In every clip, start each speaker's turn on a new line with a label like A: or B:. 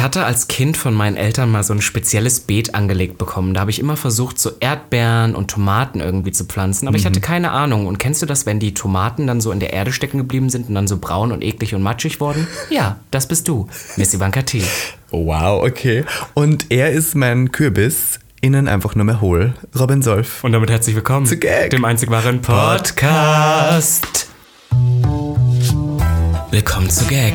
A: Ich hatte als Kind von meinen Eltern mal so ein spezielles Beet angelegt bekommen. Da habe ich immer versucht, so Erdbeeren und Tomaten irgendwie zu pflanzen, aber ich hatte keine Ahnung. Und kennst du das, wenn die Tomaten dann so in der Erde stecken geblieben sind und dann so braun und eklig und matschig wurden? Ja, das bist du, Miss Ivanka T.
B: Wow, okay. Und er ist mein Kürbis, innen einfach nur mehr hohl. Robin Solf.
A: Und damit herzlich willkommen
B: Zu Gag.
A: dem einzig wahren Podcast. Willkommen zu Gag,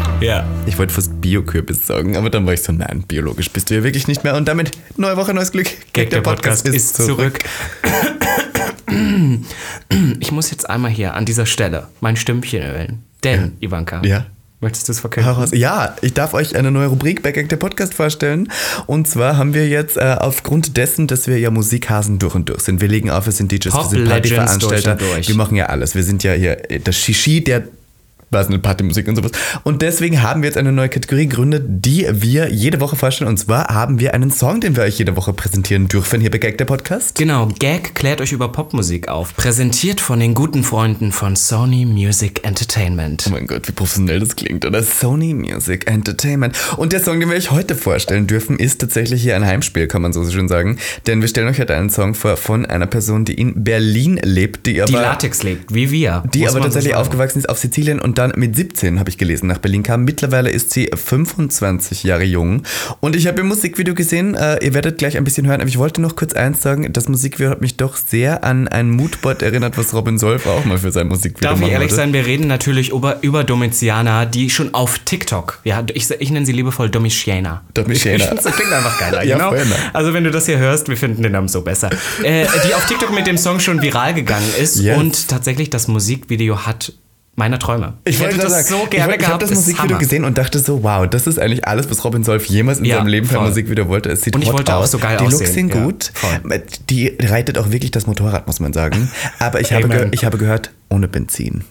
A: Ja.
B: Ich wollte fast Biokürbis sagen, aber dann war ich so, nein, biologisch bist du ja wirklich nicht mehr. Und damit neue Woche, neues Glück.
A: Gag, der Podcast ist zurück. Ich muss jetzt einmal hier an dieser Stelle mein Stimmchen ölen. Denn, Ivanka,
B: Ja.
A: möchtest du es verkünden?
B: Ja, ich darf euch eine neue Rubrik bei Gag der Podcast vorstellen. Und zwar haben wir jetzt äh, aufgrund dessen, dass wir ja Musikhasen durch und durch sind. Wir legen auf, wir sind DJs, wir
A: Pop
B: sind
A: Legends
B: Partyveranstalter. Wir machen ja alles. Wir sind ja hier das Shishi der was eine Partymusik und sowas. Und deswegen haben wir jetzt eine neue Kategorie gegründet, die wir jede Woche vorstellen. Und zwar haben wir einen Song, den wir euch jede Woche präsentieren dürfen hier bei Gag der Podcast.
A: Genau, Gag klärt euch über Popmusik auf. Präsentiert von den guten Freunden von Sony Music Entertainment.
B: Oh mein Gott, wie professionell das klingt, oder? Sony Music Entertainment. Und der Song, den wir euch heute vorstellen dürfen, ist tatsächlich hier ein Heimspiel, kann man so schön sagen. Denn wir stellen euch heute einen Song vor von einer Person, die in Berlin lebt, die aber,
A: Die Latex legt, wie wir.
B: die aber
A: so
B: tatsächlich
A: sagen.
B: aufgewachsen ist auf Sizilien und dann mit 17, habe ich gelesen, nach Berlin kam. Mittlerweile ist sie 25 Jahre jung. Und ich habe ihr Musikvideo gesehen, äh, ihr werdet gleich ein bisschen hören, aber ich wollte noch kurz eins sagen, das Musikvideo hat mich doch sehr an ein Moodboard erinnert, was Robin Solf auch mal für sein Musikvideo
A: Darf ich ehrlich
B: wollte.
A: sein, wir reden natürlich über, über Domitiana, die schon auf TikTok, ja, ich, ich nenne sie liebevoll Domitiana.
B: Domitiana.
A: Das klingt einfach geiler,
B: Ja,
A: genau. Also wenn du das hier hörst, wir finden den Namen so besser. Äh, die auf TikTok mit dem Song schon viral gegangen ist
B: Yes.
A: und tatsächlich das Musikvideo hat meine Träume.
B: Ich,
A: hätte
B: wollte
A: das
B: das sagen.
A: so gerne
B: ich, wollte- ich habe
A: gehabt.
B: das Musikvideo
A: Hammer.
B: gesehen und dachte so, wow, das ist eigentlich alles, was Robin Solf jemals in
A: Ja,
B: seinem Leben für ein. Musikvideo wollte. Es sieht
A: Und ich
B: hot
A: wollte auch
B: aus.
A: so geil
B: Die Looks
A: aussehen.
B: sind
A: Ja,
B: gut.
A: voll.
B: Die reitet auch wirklich das Motorrad, muss man sagen. Aber ich habe, ich habe gehört, ohne Benzin.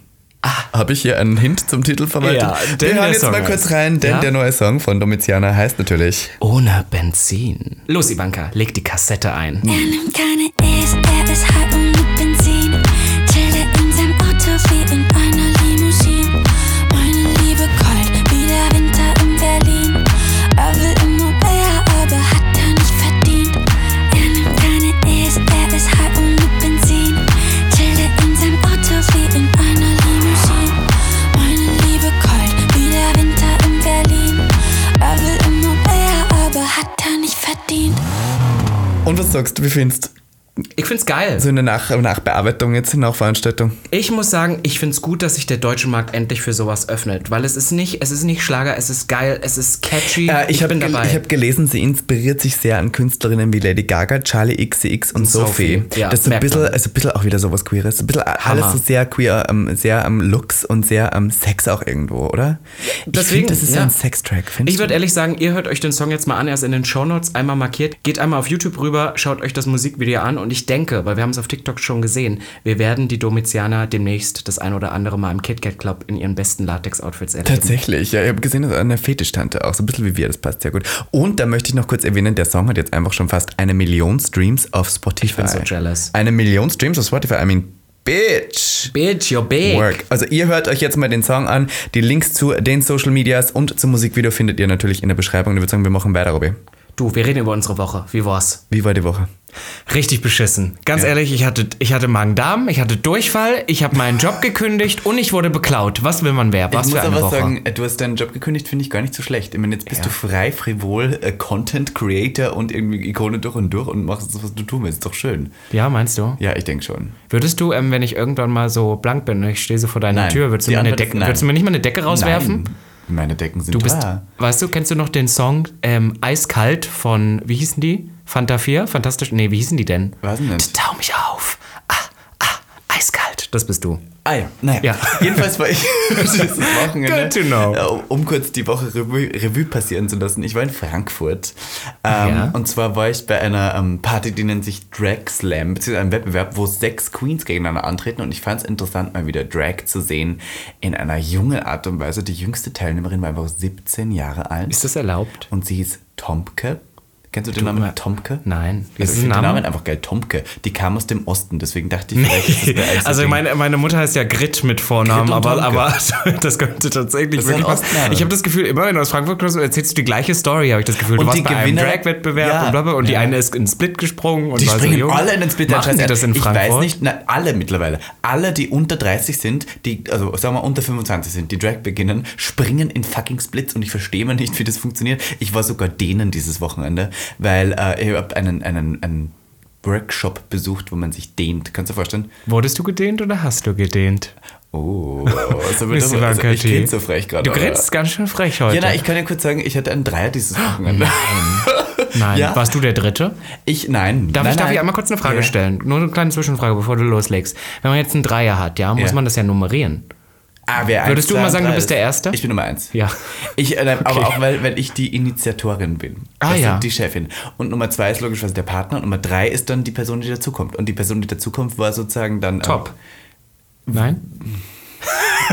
B: Habe ich hier einen Hint zum Titel verwaltet?
A: Ja, denn
B: Wir
A: der
B: hören jetzt
A: Song
B: mal kurz rein, denn
A: Ja?
B: der neue Song von Domitiana heißt natürlich
A: Ohne Benzin. Los, Ivanka, leg die Kassette ein.
C: Er nimmt keine E's, er ist high Und
B: was sagst du, wie findest du
A: Ich find's geil.
B: so eine Nach Nachbearbeitung jetzt, eine Nachveranstaltung?
A: Ich muss sagen, ich finde es gut, dass sich der deutsche Markt endlich für sowas öffnet, weil es ist nicht, es ist nicht Schlager, es ist geil, es ist catchy.
B: Äh, ich habe
A: bin dabei.
B: ich hab gelesen, sie inspiriert sich sehr an Künstlerinnen wie Lady Gaga, Charlie XCX und,
A: Und
B: Sophie.
A: Sophie, ja,
B: das ist ein bisschen,
A: man.
B: also ein bisschen auch wieder sowas Queeres. Ein bisschen alles
A: Hammer.
B: so sehr queer, ähm, sehr am Looks und sehr am Sex auch irgendwo, oder? ich
A: deswegen,
B: finde, das ist
A: ja.
B: ein Sextrack, findest
A: ich würde ehrlich sagen, ihr hört euch den Song jetzt mal an, er ist in den Shownotes einmal markiert. Geht einmal auf YouTube rüber, schaut euch das Musikvideo an und ich denke, weil wir haben es auf TikTok schon gesehen, wir werden die Domitianer demnächst das ein oder andere Mal im KitKat Club in ihren besten Latex-Outfits erleben.
B: Tatsächlich, ja, ich habe gesehen, das ist eine Fetischtante auch, so ein bisschen wie wir, das passt sehr gut. Und da möchte ich noch kurz erwähnen, der Song hat jetzt einfach schon fast eine Million Streams auf Spotify. Ich
A: bin so jealous.
B: Eine Million Streams auf Spotify, I mean, bitch.
A: Bitch, you're big.
B: Work. Also ihr hört euch jetzt mal den Song an. Die Links zu den Social Medias und zum Musikvideo findet ihr natürlich in der Beschreibung. Ich würde sagen, wir machen weiter, Robby.
A: Du, wir reden über unsere Woche. Wie war's?
B: Wie war die Woche?
A: Richtig beschissen. Ganz
B: Ja.
A: ehrlich, ich hatte, ich hatte Magen-Darm, ich hatte Durchfall, ich habe meinen Job gekündigt und ich wurde beklaut. Was will man wer? Was
B: ich
A: für
B: muss
A: eine
B: aber
A: Woche?
B: sagen, du hast deinen Job gekündigt, finde ich gar nicht so schlecht. Ich meine, jetzt bist
A: Ja.
B: du frei, frivol, äh, Content Creator und irgendwie Ikone durch und durch und machst das, was du tun willst. Ist doch schön.
A: ja, meinst du?
B: Ja, ich denke schon.
A: Würdest du, ähm, wenn ich irgendwann mal so blank bin und ich stehe so vor deiner
B: Nein.
A: Tür, würdest du, mir eine Decke, würdest du mir nicht mal eine Decke rauswerfen?
B: Nein. Meine Decken sind
A: Du bist,
B: teuer.
A: weißt du, kennst du noch den Song ähm, Eiskalt von, wie hießen die? Fanta 4? Fantastisch? Nee, wie hießen die denn?
B: Weiß nicht.
A: Tau mich auf. Ah, ah, eiskalt. Das bist du.
B: Ah ja, naja.
A: Ja.
B: Jedenfalls war ich dieses Wochenende,
A: Good to know.
B: äh, um kurz die Woche Revue, Revue passieren zu lassen. Ich war in Frankfurt. Ähm,
A: Ja.
B: Und zwar war ich bei einer ähm, Party, die nennt sich Drag Slam, beziehungsweise einem Wettbewerb, wo sechs Queens gegeneinander antreten. Und ich fand es interessant, mal wieder Drag zu sehen in einer jungen Art und Weise. Die jüngste Teilnehmerin war einfach 17 Jahre alt.
A: Ist das erlaubt?
B: und sie hieß Tomke. Kennst du den Namen
A: mal-
B: Tomke?
A: Nein.
B: Also
A: ist
B: ich finde den
A: Name?
B: Namen einfach geil. Tomke. Die kam aus dem Osten, deswegen dachte ich, vielleicht ist das
A: Also meine, meine Mutter heißt ja Grit mit Vornamen, aber, aber das könnte tatsächlich
B: Das
A: wirklich was. Ich habe das Gefühl, immer wenn du aus Frankfurt kommst, erzählst du die gleiche Story, habe ich das Gefühl. Du
B: Und
A: warst
B: die
A: bei einem
B: Gewinner-
A: Drag-Wettbewerb
B: Ja.
A: und bla bla und die
B: Ja.
A: eine ist in Split gesprungen und
B: Die
A: so
B: springen
A: jung.
B: alle in den Split.
A: Machen die das in
B: ich
A: Frankfurt?
B: weiß nicht, na, alle mittlerweile. Alle, die unter 30 sind, die, also sagen wir unter 25 sind, die Drag beginnen, springen in fucking Splits und ich verstehe mal nicht, wie das funktioniert. Ich war sogar denen dieses Wochenende, weil äh, ich habe einen, einen, einen Workshop besucht, wo man sich dehnt. Kannst du dir vorstellen?
A: Wurdest du gedehnt oder hast du gedehnt?
B: Oh, also
A: Ivanka
B: ich grinse so frech gerade.
A: Du grinst ganz schön frech heute.
B: Ja, na, ich kann ja kurz sagen, ich hatte einen Dreier dieses Wochenende.
A: Nein,
B: Ja.
A: warst du der Dritte?
B: Ich, nein.
A: Darf,
B: nein,
A: ich, darf
B: nein.
A: ich einmal kurz eine Frage
B: Ja.
A: stellen? Nur eine kleine Zwischenfrage, bevor du loslegst. Wenn man jetzt einen Dreier hat, ja, muss
B: Ja.
A: man das ja nummerieren.
B: Ah, wer
A: Würdest
B: eins,
A: du immer sagen, du bist
B: ist?
A: der Erste?
B: Ich bin Nummer eins.
A: Ja.
B: Ich, äh, Aber
A: Okay.
B: auch, weil, weil ich die Initiatorin bin.
A: Ah,
B: das
A: ja.
B: sind die Chefin. Und Nummer zwei ist logischerweise der Partner. Und Nummer drei ist dann die Person, die dazukommt. Und die Person, die dazukommt, war sozusagen dann.
A: Top. Nein?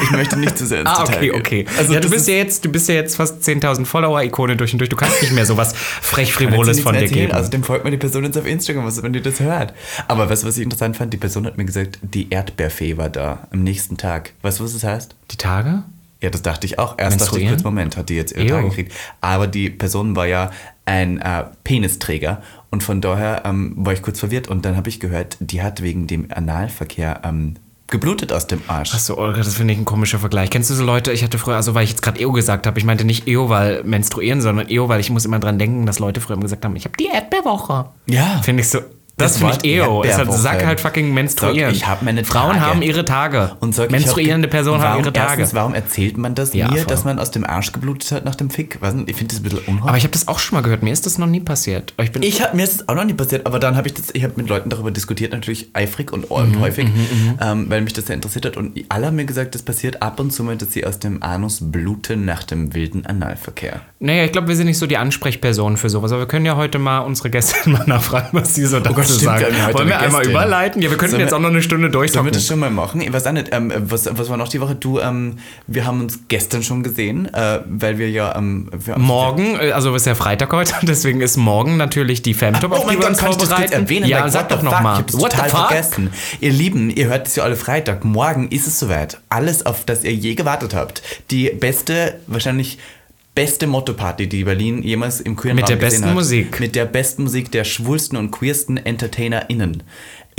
B: Ich möchte nicht zu sehr ins
A: Ah, okay, okay.
B: Also
A: ja, du bist
B: ist-
A: ja jetzt, du bist ja jetzt fast 10.000 Follower-Ikone durch und durch. Du kannst nicht mehr so was frech frivoles von dir
B: erzählen.
A: geben.
B: Also dem folgt mir die Person jetzt auf Instagram, was, wenn die das hört. Aber weißt du, was ich interessant fand? Die Person hat mir gesagt, die Erdbeerfee war da am nächsten Tag. Weißt du, was das heißt?
A: die Tage?
B: Ja, das dachte ich auch. Erst dachte ich kurz, Moment, hat die jetzt ihre. Tage gekriegt. Aber die Person war ja ein äh, Penisträger und von daher ähm, war ich kurz verwirrt und dann habe ich gehört, die hat wegen dem Analverkehr ähm, geblutet aus dem Arsch.
A: Achso, Olga, das finde ich ein komischer Vergleich. Kennst du so Leute, ich hatte früher, also weil ich jetzt gerade EO gesagt habe, ich meinte nicht EO, weil menstruieren, sondern EO, weil ich muss immer dran denken, dass Leute früher immer gesagt haben, ich habe die Erdbeerwoche.
B: Ja.
A: Finde ich so, das, finde ich EO. Es hat, sag halt fucking menstruieren.
B: Sag, ich hab meine
A: Frauen
B: Tage.
A: haben ihre Tage.
B: Und sag,
A: Menstruierende Personen haben ihre Tage.
B: Erstens, warum erzählt man das
A: Ja,
B: mir,
A: voll.
B: dass man aus dem Arsch geblutet hat nach dem Fick? Ich finde das ein bisschen unheimlich.
A: Aber ich habe das auch schon mal gehört. Mir ist das noch nie passiert. Ich bin
B: Ich hab, mir ist das auch noch nie passiert, aber dann habe ich das, ich habe mit Leuten darüber diskutiert, natürlich eifrig und,
A: Mhm,
B: häufig, ähm, weil mich das sehr interessiert hat. Und alle haben mir gesagt, das passiert ab und zu mal, dass sie aus dem Anus bluten nach dem wilden Analverkehr.
A: Naja, ich glaube, wir sind nicht so die Ansprechpersonen für sowas. Aber wir können ja heute mal unsere Gäste mal nachfragen, was sie so dazu
B: Oh Gott, stimmt,
A: sagen.
B: wir
A: Wollen wir einmal überleiten? Ja, wir könnten jetzt auch noch eine Stunde
B: Sollen wir
A: durchzocken.
B: das schon mal machen? Ich weiß auch nicht, ähm, was, was war noch die Woche? Du, ähm, wir haben uns gestern schon gesehen, äh, weil wir ja ähm, wir
A: Morgen, äh, also ist ja Freitag heute, deswegen ist morgen natürlich die Femtop,
B: Oh
A: auf die wir uns vorbereiten.
B: erwähnen?
A: Ja,
B: Like,
A: sag doch noch
B: fuck?
A: mal.
B: Ich hab's
A: What the
B: total
A: fuck?
B: vergessen. Ihr Lieben, ihr hört es ja alle Freitag. Morgen ist es soweit. Alles, auf das ihr je gewartet habt. Die beste, wahrscheinlich beste Motto-Party, die Berlin jemals im queeren
A: Mit
B: Raum
A: der besten
B: hat.
A: Musik.
B: Mit der besten Musik der schwulsten und queersten EntertainerInnen.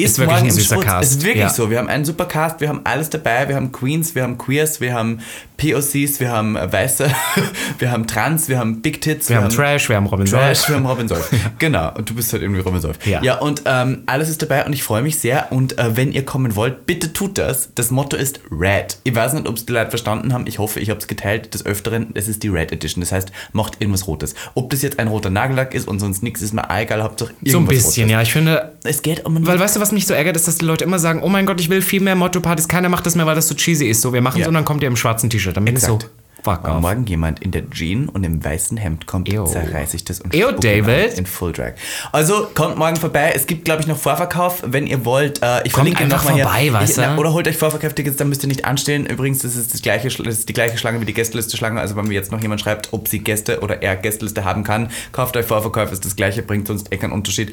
A: Ist wirklich
B: morgen
A: ein süßer. Cast.
B: Ist wirklich
A: Ja.
B: so. Wir haben einen super Cast, wir haben alles dabei. Wir haben Queens, wir haben Queers, wir haben POCs, wir haben äh, Weiße, wir haben Trans, wir haben Big Tits,
A: Wir haben Trash, wir haben Robin
B: Trash,
A: Solf.
B: wir haben Robin Solf. Genau, und du bist halt irgendwie Robin Solf.
A: Ja.
B: ja und ähm, alles ist dabei und ich freue mich sehr. Und äh, wenn ihr kommen wollt, bitte tut das. Das Motto ist Red. Ich weiß nicht, ob es die Leute verstanden haben. Ich hoffe, ich habe es geteilt des Öfteren. Es ist die Red Edition. Das heißt, macht irgendwas Rotes. Ob das jetzt ein roter Nagellack ist und sonst nichts, ist mir egal. Hauptsache irgendwas
A: So ein bisschen,
B: Rotes.
A: ja. Ich finde,
B: Es geht um
A: weil weißt du, was mich so ärgert, ist, dass die Leute immer sagen, oh mein Gott, ich will viel mehr Motto-Partys. Keiner macht das mehr, weil das so cheesy ist. So, wir machen es
B: Ja.
A: und dann kommt ihr im schwarzen T-Shirt. Dann bin ich so, fuck
B: Wenn
A: off.
B: morgen jemand in der Jean und im weißen Hemd kommt,
A: Ew.
B: zerreiß ich das und
A: Ew, David.
B: in Full Drag. Also kommt morgen vorbei. Es gibt, glaube ich, noch Vorverkauf, wenn ihr wollt. Äh, ich
A: Kommt
B: verlinke
A: einfach
B: noch mal
A: vorbei,
B: hier.
A: weißt
B: ich,
A: du?
B: na, Oder holt euch Vorverkauftickets, dann müsst ihr nicht anstehen. Übrigens, das ist, das gleiche, das ist die gleiche Schlange wie die Gästeliste-Schlange. Also wenn mir jetzt noch jemand schreibt, ob sie Gäste oder er Gästeliste haben kann, kauft euch Vorverkauf, ist das gleiche, bringt sonst eh keinen Unterschied.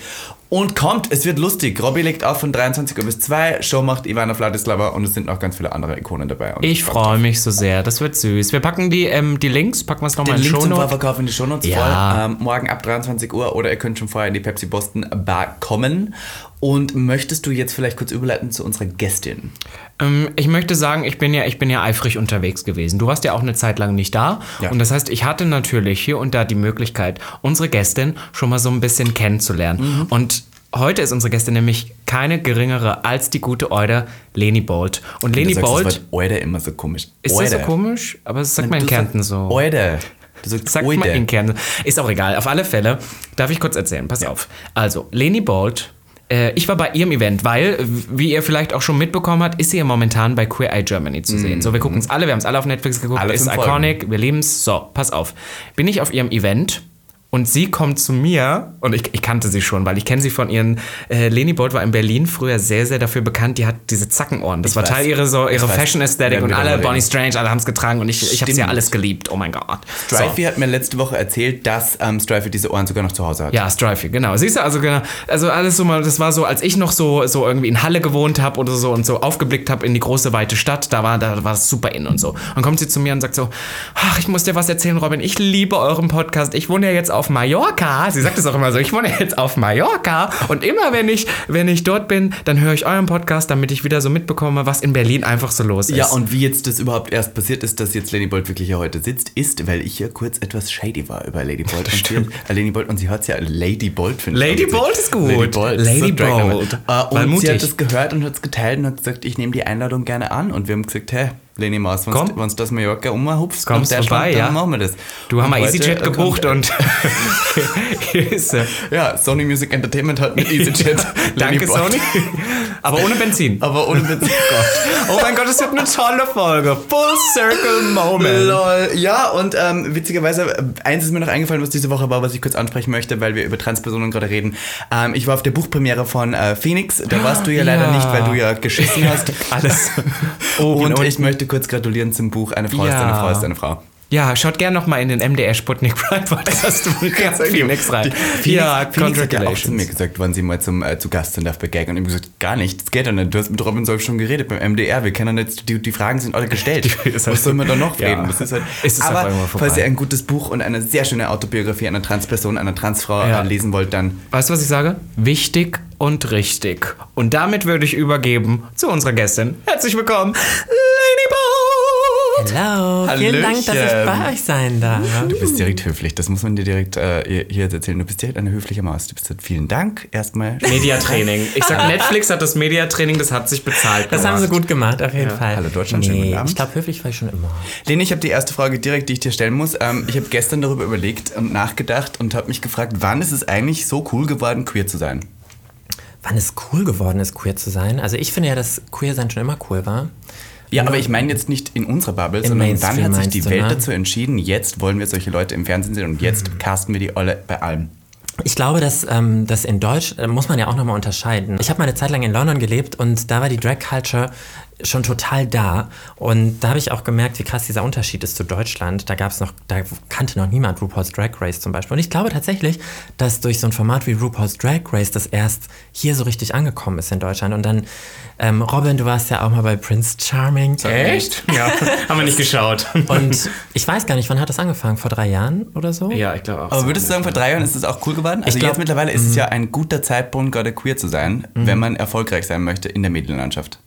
B: Und kommt, es wird lustig. Robby legt auf von 23 Uhr bis 2, Show macht Ivana Vladislava und es sind noch ganz viele andere Ikonen dabei. Und
A: Ich freue mich so sehr. Das wird süß. Wir packen die, ähm, die Links, packen wir es nochmal in die
B: zum
A: Shownote.
B: Vorverkauf in die Shownotes
A: Ja.
B: voll. Ähm, morgen ab 23 Uhr oder ihr könnt schon vorher in die Pepsi Boston Bar kommen. Und möchtest du jetzt vielleicht kurz überleiten zu unserer Gästin?
A: Ähm, ich möchte sagen, ich bin, ja, ich bin ja eifrig unterwegs gewesen. Du warst ja auch eine Zeit lang nicht da.
B: Ja.
A: Und das heißt, ich hatte natürlich hier und da die Möglichkeit, unsere Gästin schon mal so ein bisschen kennenzulernen.
B: Mhm.
A: Und heute ist unsere Gästin nämlich keine geringere als die gute Eude, Leni Bolt. Und Leni Bolt,
B: das Wort Oide immer so komisch.
A: ist das so komisch? Aber das sagt man in Kärnten so.
B: Oide. Du sagst
A: Sagt man in Kärnten. Ist auch egal. Auf alle Fälle darf ich kurz erzählen. Pass auf. Also, Leni Bolt Äh, ich war bei ihrem Event, weil, wie ihr vielleicht auch schon mitbekommen habt, ist sie ja momentan bei Queer Eye Germany zu sehen. So, wir gucken es alle, wir haben es alle auf Netflix geguckt,
B: Alle
A: ist iconic, wir lieben es. So, pass auf. Bin ich auf ihrem Event und sie kommt zu mir und ich, ich kannte sie schon, weil ich kenne sie von ihren. Äh, Leni Bolt war in Berlin früher sehr, sehr dafür bekannt. Die hat diese Zackenohren. Das
B: Ich
A: war
B: weiß.
A: Teil ihrer so,
B: Ich
A: ihre
B: weiß.
A: Fashion Aesthetic und alle Bonnie. Strange, alle haben es getragen und ich, ich habe sie ja alles geliebt. Oh mein Gott. So.
B: Strifey hat mir letzte Woche erzählt, dass ähm, Strifey diese Ohren sogar noch zu Hause hat.
A: Ja, Strifey, genau. Siehst du, also genau, also alles so mal, das war so, als ich noch so, so irgendwie in Halle gewohnt habe oder so und so aufgeblickt habe in die große weite Stadt, da war, da war es super in und so. Und kommt sie zu mir und sagt so, ach, ich muss dir was erzählen, Robin, ich liebe euren Podcast. Ich wohne ja jetzt auf Mallorca. Sie sagt es auch immer so, ich wohne jetzt auf Mallorca und immer wenn ich, wenn ich dort bin, dann höre ich euren Podcast, damit ich wieder so mitbekomme, was in Berlin einfach so los ist.
B: Ja, und wie jetzt das überhaupt erst passiert ist, dass jetzt Lady Bolt wirklich hier heute sitzt, ist, weil ich ja kurz etwas shady war über Lady Bolt. Und sie, äh, Lady Bolt und sie hat ja Lady Bolt finde ich
A: Lady. Bolt ist gut.
B: Lady Bolt.
A: Lady
B: so.
A: Bolt.
B: Äh, und sie hat das gehört und hat es geteilt und hat gesagt, ich nehme die Einladung gerne an. Und wir haben gesagt, hey, Leni Maus, wenn du das Mallorca umhupfst,
A: Kommst
B: nach Deutschland,
A: vorbei,
B: dann
A: ja.
B: machen wir das.
A: Du haben
B: Und
A: mal EasyJet gebucht und.
B: Ja, Sony Music Entertainment hat mit EasyJet Lady
A: Danke. Sony. Aber ohne Benzin.
B: Aber ohne Witz.
A: Oh mein Gott, es wird eine tolle Folge. Full Circle Moment.
B: Lol. Ja, und ähm, witzigerweise, äh, eins ist mir noch eingefallen, was diese Woche war, was ich kurz ansprechen möchte, weil wir über Transpersonen gerade reden. Ähm, ich war auf der Buchpremiere von äh, Phoenix. Da warst du ja, leider
A: Ja.
B: nicht, weil du ja geschissen hast.
A: Alles.
B: und
A: unten.
B: ich möchte kurz gratulieren zum Buch Eine Frau ist
A: Ja.
B: eine Frau ist eine Frau.
A: Ja, schaut gerne noch mal in den MDR Sputnik Pride Podcast ganz Phoenix rein. ja,
B: Phoenix hat ja auch zu mir gesagt, wann sie mal zum, äh, zu Gast sind darf bei Gag. Und ich habe gesagt, gar nicht, das geht ja nicht. Du hast mit Robin Solf schon geredet beim MDR. Wir kennen jetzt, die, die Fragen sind alle gestellt.
A: Ist halt-
B: Was soll man da noch
A: Ja.
B: reden? Das ist halt,
A: ist
B: aber falls ihr ein gutes Buch und eine sehr schöne Autobiografie einer Transperson, einer Transfrau
A: Ja.
B: äh, lesen wollt, dann
A: Weißt du, was ich sage? Wichtig und richtig. Und damit würde ich übergeben zu unserer Gästin. Herzlich willkommen, Bolt.
D: Hallo, vielen Dank, dass ich
B: Hallöchen.
D: bei euch sein darf.
B: Du bist direkt höflich, das muss man dir direkt äh, hier erzählen. Du bist direkt eine höfliche Maus. Du bist halt, vielen Dank erstmal.
A: Mediatraining. Ich sag, Netflix hat das Mediatraining, das hat sich bezahlt.
D: Das haben sie
A: gemacht.
D: gut gemacht, auf jeden Fall.
B: Hallo Deutschland, schönen guten
D: nee,
B: Abend.
D: Ich glaube, höflich war ich schon immer.
B: Leni, ich habe die erste Frage direkt, die ich dir stellen muss. Ähm, ich habe gestern darüber überlegt und nachgedacht und habe mich gefragt, wann ist es eigentlich so cool geworden, queer zu sein?
D: Wann es cool geworden ist, queer zu sein. Also ich finde ja, dass queer sein schon immer cool war.
B: Ja, aber ich meine jetzt nicht in unserer Bubble, sondern wann
D: Mainstream
B: hat sich die Welt
D: ne?
B: dazu entschieden, jetzt wollen wir solche Leute im Fernsehen sehen und jetzt casten wir die alle bei allem.
D: Ich glaube, dass, ähm, dass in Deutsch äh, muss man ja auch nochmal unterscheiden. Ich habe mal eine Zeit lang in London gelebt und da war die Drag Culture schon total da. Und da habe ich auch gemerkt, wie krass dieser Unterschied ist zu Deutschland. Da gab es noch, da kannte noch niemand RuPaul's Drag Race zum Beispiel. Und ich glaube tatsächlich, dass durch so ein Format wie RuPaul's Drag Race das erst hier so richtig angekommen ist in Deutschland. Und dann, ähm, Robin, du warst ja auch mal bei Prince Charming.
A: Echt? Ja, haben wir nicht geschaut.
D: Und ich weiß gar nicht, wann hat das angefangen? Vor drei Jahren oder so?
A: Ja, ich glaube auch.
B: Aber
A: so.
B: würdest du sagen, vor drei Jahren ist es auch cool geworden? Also
D: Ich glaub-
B: jetzt mittlerweile ist es ja ein guter Zeitpunkt, gerade queer zu sein, wenn man erfolgreich sein möchte in der Medienlandschaft.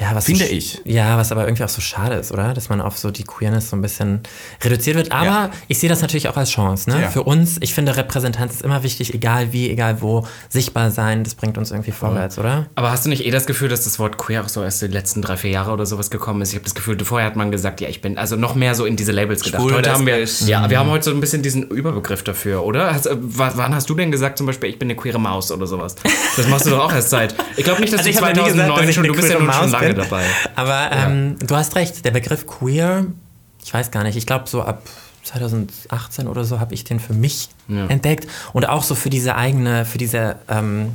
D: Ja, was
B: Finde
D: so,
B: ich.
D: Ja, was aber irgendwie auch so schade ist, oder? Dass man auf so die Queerness so ein bisschen reduziert wird. Aber
B: Ja.
D: ich sehe das natürlich auch als Chance. Ne?
B: Ja.
D: Für uns, ich finde, Repräsentanz ist immer wichtig, egal wie, egal wo. Sichtbar sein, das bringt uns irgendwie vorwärts, oder?
A: Aber hast du nicht eh das Gefühl, dass das Wort queer auch so erst die letzten drei, vier Jahre oder sowas gekommen ist? Ich habe das Gefühl, vorher hat man gesagt, ja, ich bin also noch mehr so in diese Labels gedacht.
B: Schwul,
A: heute haben wir, ja, wir haben heute so ein bisschen diesen Überbegriff dafür, oder? Hast, äh, wa- wann hast du denn gesagt, zum Beispiel, ich bin eine queere Maus oder sowas? Das machst du doch auch erst seit. Ich glaube nicht, dass
D: Also
A: du 2009 schon, du bist ja nun schon lange dabei.
D: Aber ähm, du hast recht, der Begriff queer, ich weiß gar nicht, ich glaube so ab 2018 oder so habe ich den für mich entdeckt. Und auch so für diese eigene, für diese, ähm,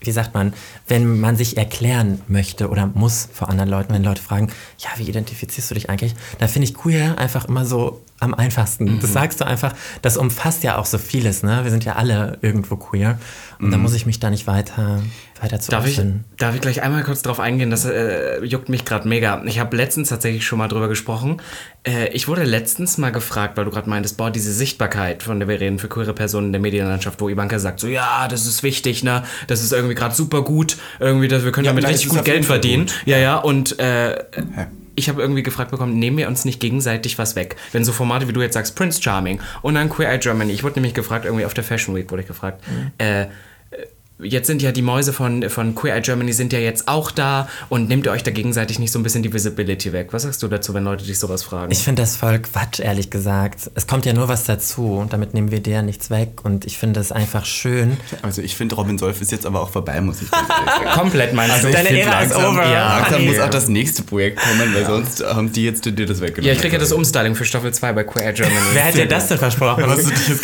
D: wie sagt man, wenn man sich erklären möchte oder muss vor anderen Leuten, wenn Leute fragen, ja, wie identifizierst du dich eigentlich, da finde ich queer einfach immer so am einfachsten.
A: Mhm.
D: Das sagst du einfach, das umfasst ja auch so vieles, ne? Wir sind ja alle irgendwo queer und da muss ich mich da nicht weiter, weiter zu
A: Mhm. Darf ich, darf ich gleich einmal kurz drauf eingehen? Das äh, juckt mich gerade mega. Ich habe letztens tatsächlich schon mal drüber gesprochen. Äh, ich wurde letztens mal gefragt, weil du gerade meintest, boah, diese Sichtbarkeit, von der wir reden, für queere Personen in der Medienlandschaft, wo Ivanka sagt, so, ja, das ist wichtig, ne? Das ist irgendwie gerade super gut. Irgendwie, dass wir können
B: Ja,
A: damit richtig gut Geld verdienen.
B: gut.
A: Ja, ja, und äh,
B: Hä?
A: Ich habe irgendwie gefragt bekommen, nehmen wir uns nicht gegenseitig was weg? Wenn so Formate, wie du jetzt sagst, Prince Charming und dann Queer Eye Germany. Ich wurde nämlich gefragt, irgendwie auf der Fashion Week wurde ich gefragt,
B: Mhm.
A: äh, jetzt sind ja die Mäuse von, von Queer Eye Germany sind ja jetzt auch da und nehmt ihr euch da gegenseitig nicht so ein bisschen die Visibility weg? Was sagst du dazu, wenn Leute dich sowas fragen?
D: Ich finde das voll Quatsch, ehrlich gesagt. Es kommt ja nur was dazu und damit nehmen wir dir nichts weg und ich finde es einfach schön.
B: Also ich finde, Robin Solf ist jetzt aber auch vorbei, muss ich sagen.
A: Komplett meinst du?
B: Ich
D: Deine Ära ist
B: langsam,
D: over.
B: Ja, langsam muss auch das nächste Projekt kommen, weil sonst haben die jetzt dir das weggenommen.
A: Ja, ich kriege ja das Umstyling für Staffel 2 bei Queer Eye Germany.
D: Wer hat dir das denn versprochen?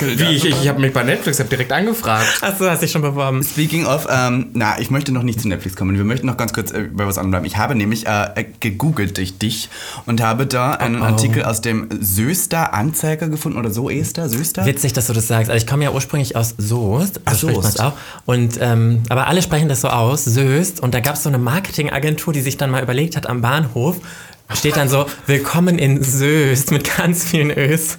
B: Du
A: Wie, ich, ich, ich habe mich bei Netflix hab direkt angefragt.
D: Achso, hast dich schon beworben.
B: Speaking of, ähm, na, ich möchte noch nicht zu Netflix kommen. Wir möchten noch ganz kurz äh, bei was anderem bleiben. Ich habe nämlich äh, gegoogelt durch dich und habe da einen Artikel aus dem Söster Anzeiger gefunden oder so Esther, Söster.
D: Witzig, dass du das sagst. Also ich komme ja ursprünglich aus Soest, so
B: Ach, Soest.
D: auch. Und, ähm, aber alle sprechen das so aus, Soest. Und da gab es so eine Marketingagentur, die sich dann mal überlegt hat am Bahnhof, steht dann so, willkommen in Soest mit ganz vielen Ös.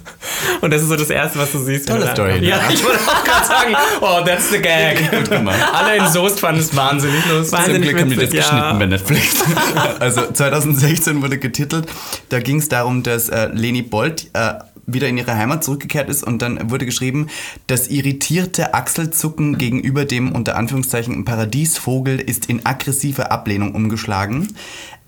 D: Und das ist so das Erste, was du siehst.
B: Tolle Story, ne?
A: Ja, ich wollte auch gerade sagen, oh, that's the gag.
B: Gut gemacht.
A: Alle in Soest fanden es wahnsinnig lustig.
B: Zum
D: Wahnsinnig
B: Glück haben die das
D: ja.
B: geschnitten bei Netflix. also 2016 wurde getitelt. Da ging es darum, dass äh, Leni Bolt äh, wieder in ihre Heimat zurückgekehrt ist und dann wurde geschrieben, das irritierte Achselzucken gegenüber dem unter Anführungszeichen Paradiesvogel ist in aggressive Ablehnung umgeschlagen.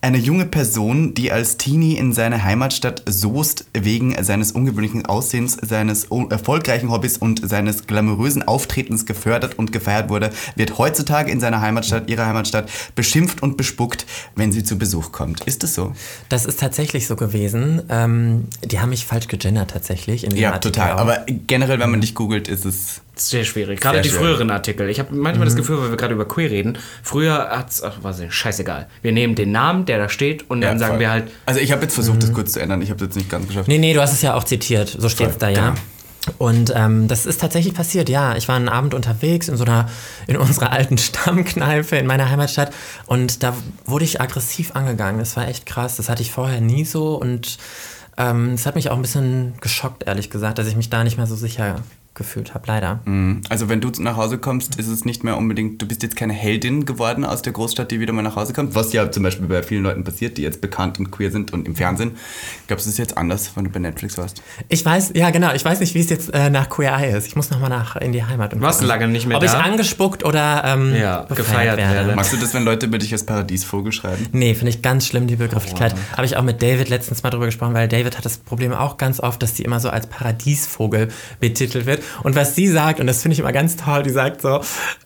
B: Eine junge Person, die als Teenie in seine Heimatstadt Soest wegen seines ungewöhnlichen Aussehens, seines erfolgreichen Hobbys und seines glamourösen Auftretens gefördert und gefeiert wurde, wird heutzutage in seiner Heimatstadt, ihrer Heimatstadt, beschimpft und bespuckt, wenn sie zu Besuch kommt. Ist das so?
D: Das ist tatsächlich so gewesen. Ähm, die haben mich falsch gegendert tatsächlich.
B: Ja,
D: Artikel
B: total.
D: auch.
B: Aber generell, wenn man dich googelt, ist es.
A: Sehr schwierig. Gerade
B: Sehr
A: die
B: schön.
A: früheren Artikel. Ich habe manchmal das Gefühl, weil wir gerade über Queer reden, früher hat's, ach, was ist, scheißegal. Wir nehmen den Namen, der da steht, und dann
B: Ja,
A: sagen
B: voll.
A: wir halt,
B: Also ich habe jetzt versucht, das kurz zu ändern. Ich habe es jetzt nicht ganz geschafft.
D: Nee, nee, du hast es ja auch zitiert. So steht es da, ja.
B: genau.
D: Und ähm, das ist tatsächlich passiert, ja. Ich war einen Abend unterwegs in so einer, in unserer alten Stammkneipe in meiner Heimatstadt und da wurde ich aggressiv angegangen. Das war echt krass. Das hatte ich vorher nie so und ähm, es hat mich auch ein bisschen geschockt, ehrlich gesagt, dass ich mich da nicht mehr so sicher gefühlt habe, leider.
B: Mhm. Also wenn du nach Hause kommst, ist es nicht mehr unbedingt, du bist jetzt keine Heldin geworden aus der Großstadt, die wieder mal nach Hause kommt, was ja zum Beispiel bei vielen Leuten passiert, die jetzt bekannt und queer sind und im Fernsehen. Glaubst du, es ist jetzt anders, wenn du bei Netflix warst?
D: Ich weiß, ja genau, ich weiß nicht, wie es jetzt äh, nach Queer Eye ist. Ich muss nochmal nach in die Heimat. Und
A: Warst du
D: gucken.
A: lange nicht mehr
D: Ob ich
A: da?
D: angespuckt oder ähm,
A: Ja, gefeiert
D: werde.
A: werde.
B: Magst du das, wenn Leute über dich als Paradiesvogel schreiben?
D: Nee, finde ich ganz schlimm, die Begrifflichkeit. Habe ich auch mit David letztens mal drüber gesprochen, weil David hat das Problem auch ganz oft, dass die immer so als Paradiesvogel betitelt wird. Und was sie sagt, und das finde ich immer ganz toll, die sagt so,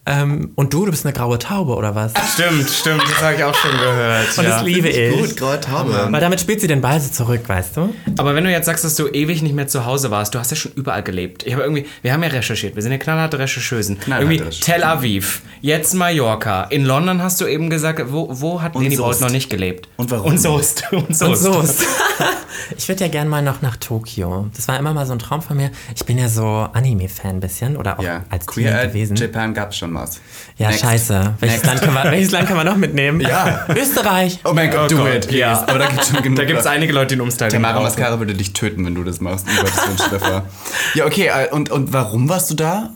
D: ähm, und du, du bist eine graue Taube oder was?
A: stimmt, stimmt, das habe ich auch schon gehört.
D: Und
A: ja.
D: das liebe ich.
B: graue Taube.
D: Weil damit spielt sie den Ball so zurück, weißt du?
A: Aber wenn du jetzt sagst, dass du ewig nicht mehr zu Hause warst, du hast ja schon überall gelebt. Ich habe irgendwie, wir haben ja recherchiert, wir sind ja knallharte Rechercheusen.
B: Knallharte
A: irgendwie. Tel Aviv, jetzt Mallorca. In London hast du eben gesagt, wo, wo hat Leni Bolt
B: Soest.
A: noch nicht gelebt?
B: Und warum?
A: Und Soest. Und Soest.
D: Und so ist. ich würde ja gern mal noch nach Tokio. Das war immer mal so ein Traum von mir. Ich bin ja so Anime-Fan ein bisschen oder auch
B: Ja,
D: als
B: Queer
D: Teenie
B: Eye
D: gewesen.
B: Japan gab es schon mal.
D: Ja,
B: Next.
D: scheiße. Welches. Land, können wir, welches Land können wir noch mitnehmen?
B: Ja.
D: Österreich.
B: Oh mein Gott,
A: Oh
B: do
A: Gott,
B: it.
A: ja.
B: Aber da gibt es schon genug.
A: Da gibt es einige Leute, die einen Umstyling
B: Tamara. Mascara würde dich töten, wenn du das machst. Stefan. Ja, okay. äh, Und, und warum warst du da?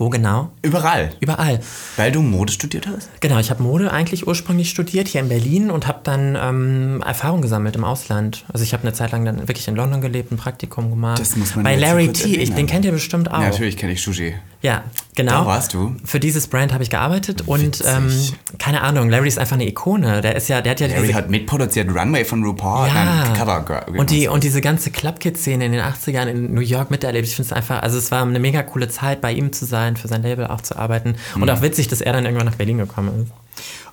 D: Wo genau?
B: Überall.
D: Überall.
B: Weil du Mode studiert hast?
D: Genau, ich habe Mode eigentlich ursprünglich studiert hier in Berlin und habe dann ähm, Erfahrung gesammelt im Ausland. Also ich habe eine Zeit lang dann wirklich in London gelebt, ein Praktikum gemacht.
B: Das muss man
D: Bei Larry T, ich, den kennt ihr bestimmt auch.
B: Ja, natürlich kenne ich Shuji.
D: Ja, genau.
B: Da warst du.
D: Für dieses Brand habe ich gearbeitet und
B: Witzig.
D: ähm, keine Ahnung, Larry ist einfach eine Ikone. Der ist ja, der hat ja
B: Larry
D: diese
B: hat mitproduziert Runway von RuPaul.
D: ja.
B: Nein, Cover Girl.
D: und die und diese ganze Clubkid-Szene in den 80ern in New York miterlebt. Ich finde es einfach, also es war eine mega coole Zeit, bei ihm zu sein, für sein Label auch zu arbeiten. Und
B: Mhm.
D: auch witzig, dass er dann irgendwann nach Berlin gekommen ist.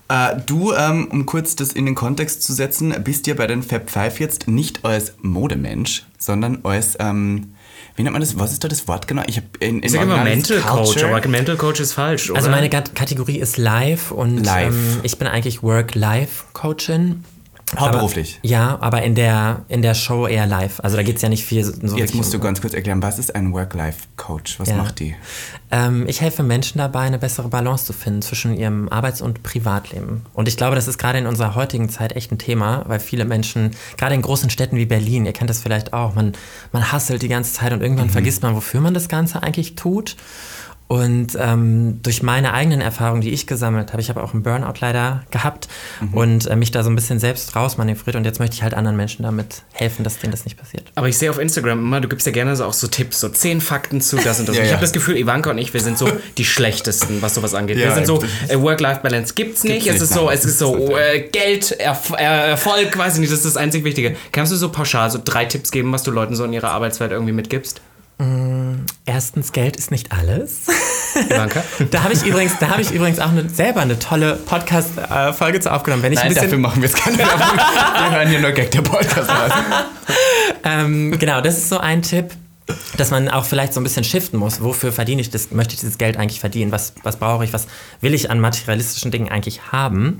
B: Äh, du, ähm, um kurz das in den Kontext zu setzen, bist ja bei den Fab Five jetzt nicht als Modemensch, sondern als, ähm, wie nennt man das? Was ist da das Wort genau? Ich habe in, in
A: Ich sag immer Mental Coach, aber Mental Coach ist falsch, oder?
D: Also meine Kategorie ist Live und
B: Live.
D: Ähm, ich bin eigentlich Work-Life-Coachin.
B: Hauptberuflich.
D: Aber, ja, aber in der, in der Show eher live. Also da geht es ja nicht viel so
B: Jetzt musst du
D: um-
B: ganz kurz erklären, was ist ein Work-Life-Coach? Was
D: Ja.
B: macht die?
D: Ähm, ich helfe Menschen dabei, eine bessere Balance zu finden zwischen ihrem Arbeits- und Privatleben. Und ich glaube, das ist gerade in unserer heutigen Zeit echt ein Thema, weil viele Menschen, gerade in großen Städten wie Berlin, ihr kennt das vielleicht auch, man, man hasselt die ganze Zeit und irgendwann vergisst man, wofür man das Ganze eigentlich tut. Und ähm, durch meine eigenen Erfahrungen, die ich gesammelt habe, ich habe auch einen Burnout leider gehabt und äh, mich da so ein bisschen selbst rausmanövriert und jetzt möchte ich halt anderen Menschen damit helfen, dass denen das nicht passiert.
A: Aber ich sehe auf Instagram immer, du gibst ja gerne so auch so Tipps, so zehn Fakten zu das und das.
B: Ja,
A: ich
B: ja.
A: habe das Gefühl, Ivanka und ich, wir sind so die schlechtesten, was sowas angeht. wir
B: Ja,
A: sind so, äh, Work-Life-Balance gibt's nicht.
B: Gibt's
A: es ist
B: nicht,
A: so,
B: nein.
A: es ist so äh, Geld, Erf äh, Erfolg, weiß ich nicht, das ist das einzig Wichtige. Kannst du so pauschal so drei Tipps geben, was du Leuten so in ihrer Arbeitswelt irgendwie mitgibst?
D: Erstens, Geld ist nicht alles.
A: Ivanka?
D: Da habe ich übrigens, da habe ich übrigens auch eine, selber eine tolle Podcast-Folge zu aufgenommen. Wenn ich ein
B: Nein,
D: bisschen,
B: dafür machen wir jetzt keine Werbung. Wir hören hier nur Gag der Podcast
D: ähm, genau, das ist so ein Tipp, dass man auch vielleicht so ein bisschen shiften muss. Wofür verdiene ich das? Möchte ich dieses Geld eigentlich verdienen? Was, was brauche ich? Was will ich an materialistischen Dingen eigentlich haben?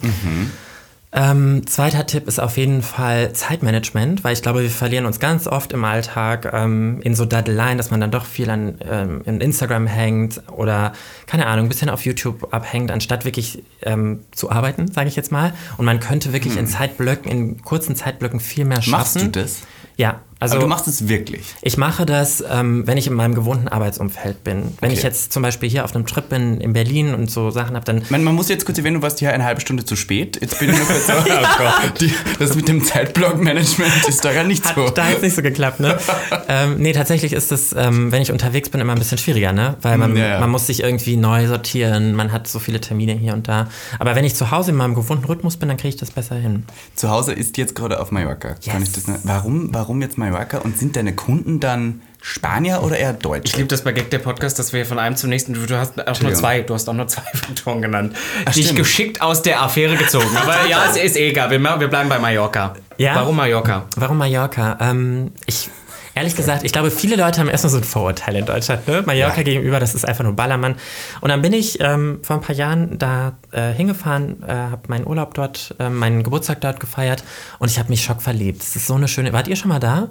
D: Ähm, zweiter Tipp ist auf jeden Fall Zeitmanagement, weil ich glaube, wir verlieren uns ganz oft im Alltag ähm, in so Daddeleien, dass man dann doch viel an ähm, in Instagram hängt oder keine Ahnung, ein bisschen auf YouTube abhängt, anstatt wirklich ähm, zu arbeiten, sage ich jetzt mal. Und man könnte wirklich in Zeitblöcken, in kurzen Zeitblöcken viel mehr schaffen.
B: Machst du das?
D: Ja, also
B: Aber du machst es wirklich.
D: ich mache das, ähm, wenn ich in meinem gewohnten Arbeitsumfeld bin. Wenn ich
B: Okay.
D: jetzt zum Beispiel hier auf einem Trip bin in Berlin und so Sachen habe, dann
B: Man, man muss jetzt kurz erwähnen, du warst hier eine halbe Stunde zu spät. Jetzt bin ich nur kurz oh Gott. Die, das mit dem Zeitblock-Management ist da gar nicht
D: hat
B: so.
D: da jetzt nicht so geklappt, ne? ähm, nee, tatsächlich ist es, ähm, wenn ich unterwegs bin, immer ein bisschen schwieriger, ne? Weil man,
B: Ja, ja.
D: man muss sich irgendwie neu sortieren, man hat so viele Termine hier und da. Aber wenn ich zu Hause in meinem gewohnten Rhythmus bin, dann kriege ich das besser hin.
B: Zu Hause ist jetzt gerade auf Mallorca. Kann
D: Yes.
B: ich das nicht? Warum, warum jetzt Mallorca? Und sind deine Kunden dann Spanier oder eher Deutsche?
A: Ich liebe das bei Gag der Podcast, dass wir von einem zum nächsten, du, hast auch nur zwei, du hast auch nur zwei Faktoren genannt,
B: Ach,
A: die ich geschickt aus der Affäre gezogen. Aber ja, es ist eh egal, wir, wir bleiben bei Mallorca.
D: Ja?
A: Warum Mallorca?
D: Warum Mallorca? Ähm, ich, ehrlich gesagt, ich glaube, viele Leute haben erstmal so ein Vorurteil in Deutschland. Ne? Mallorca
B: Ja.
D: gegenüber, das ist einfach nur Ballermann. Und dann bin ich ähm, vor ein paar Jahren da äh, hingefahren, äh, habe meinen Urlaub dort, äh, meinen Geburtstag dort gefeiert und ich habe mich schockverliebt. Es ist so eine schöne. Wart ihr schon mal da?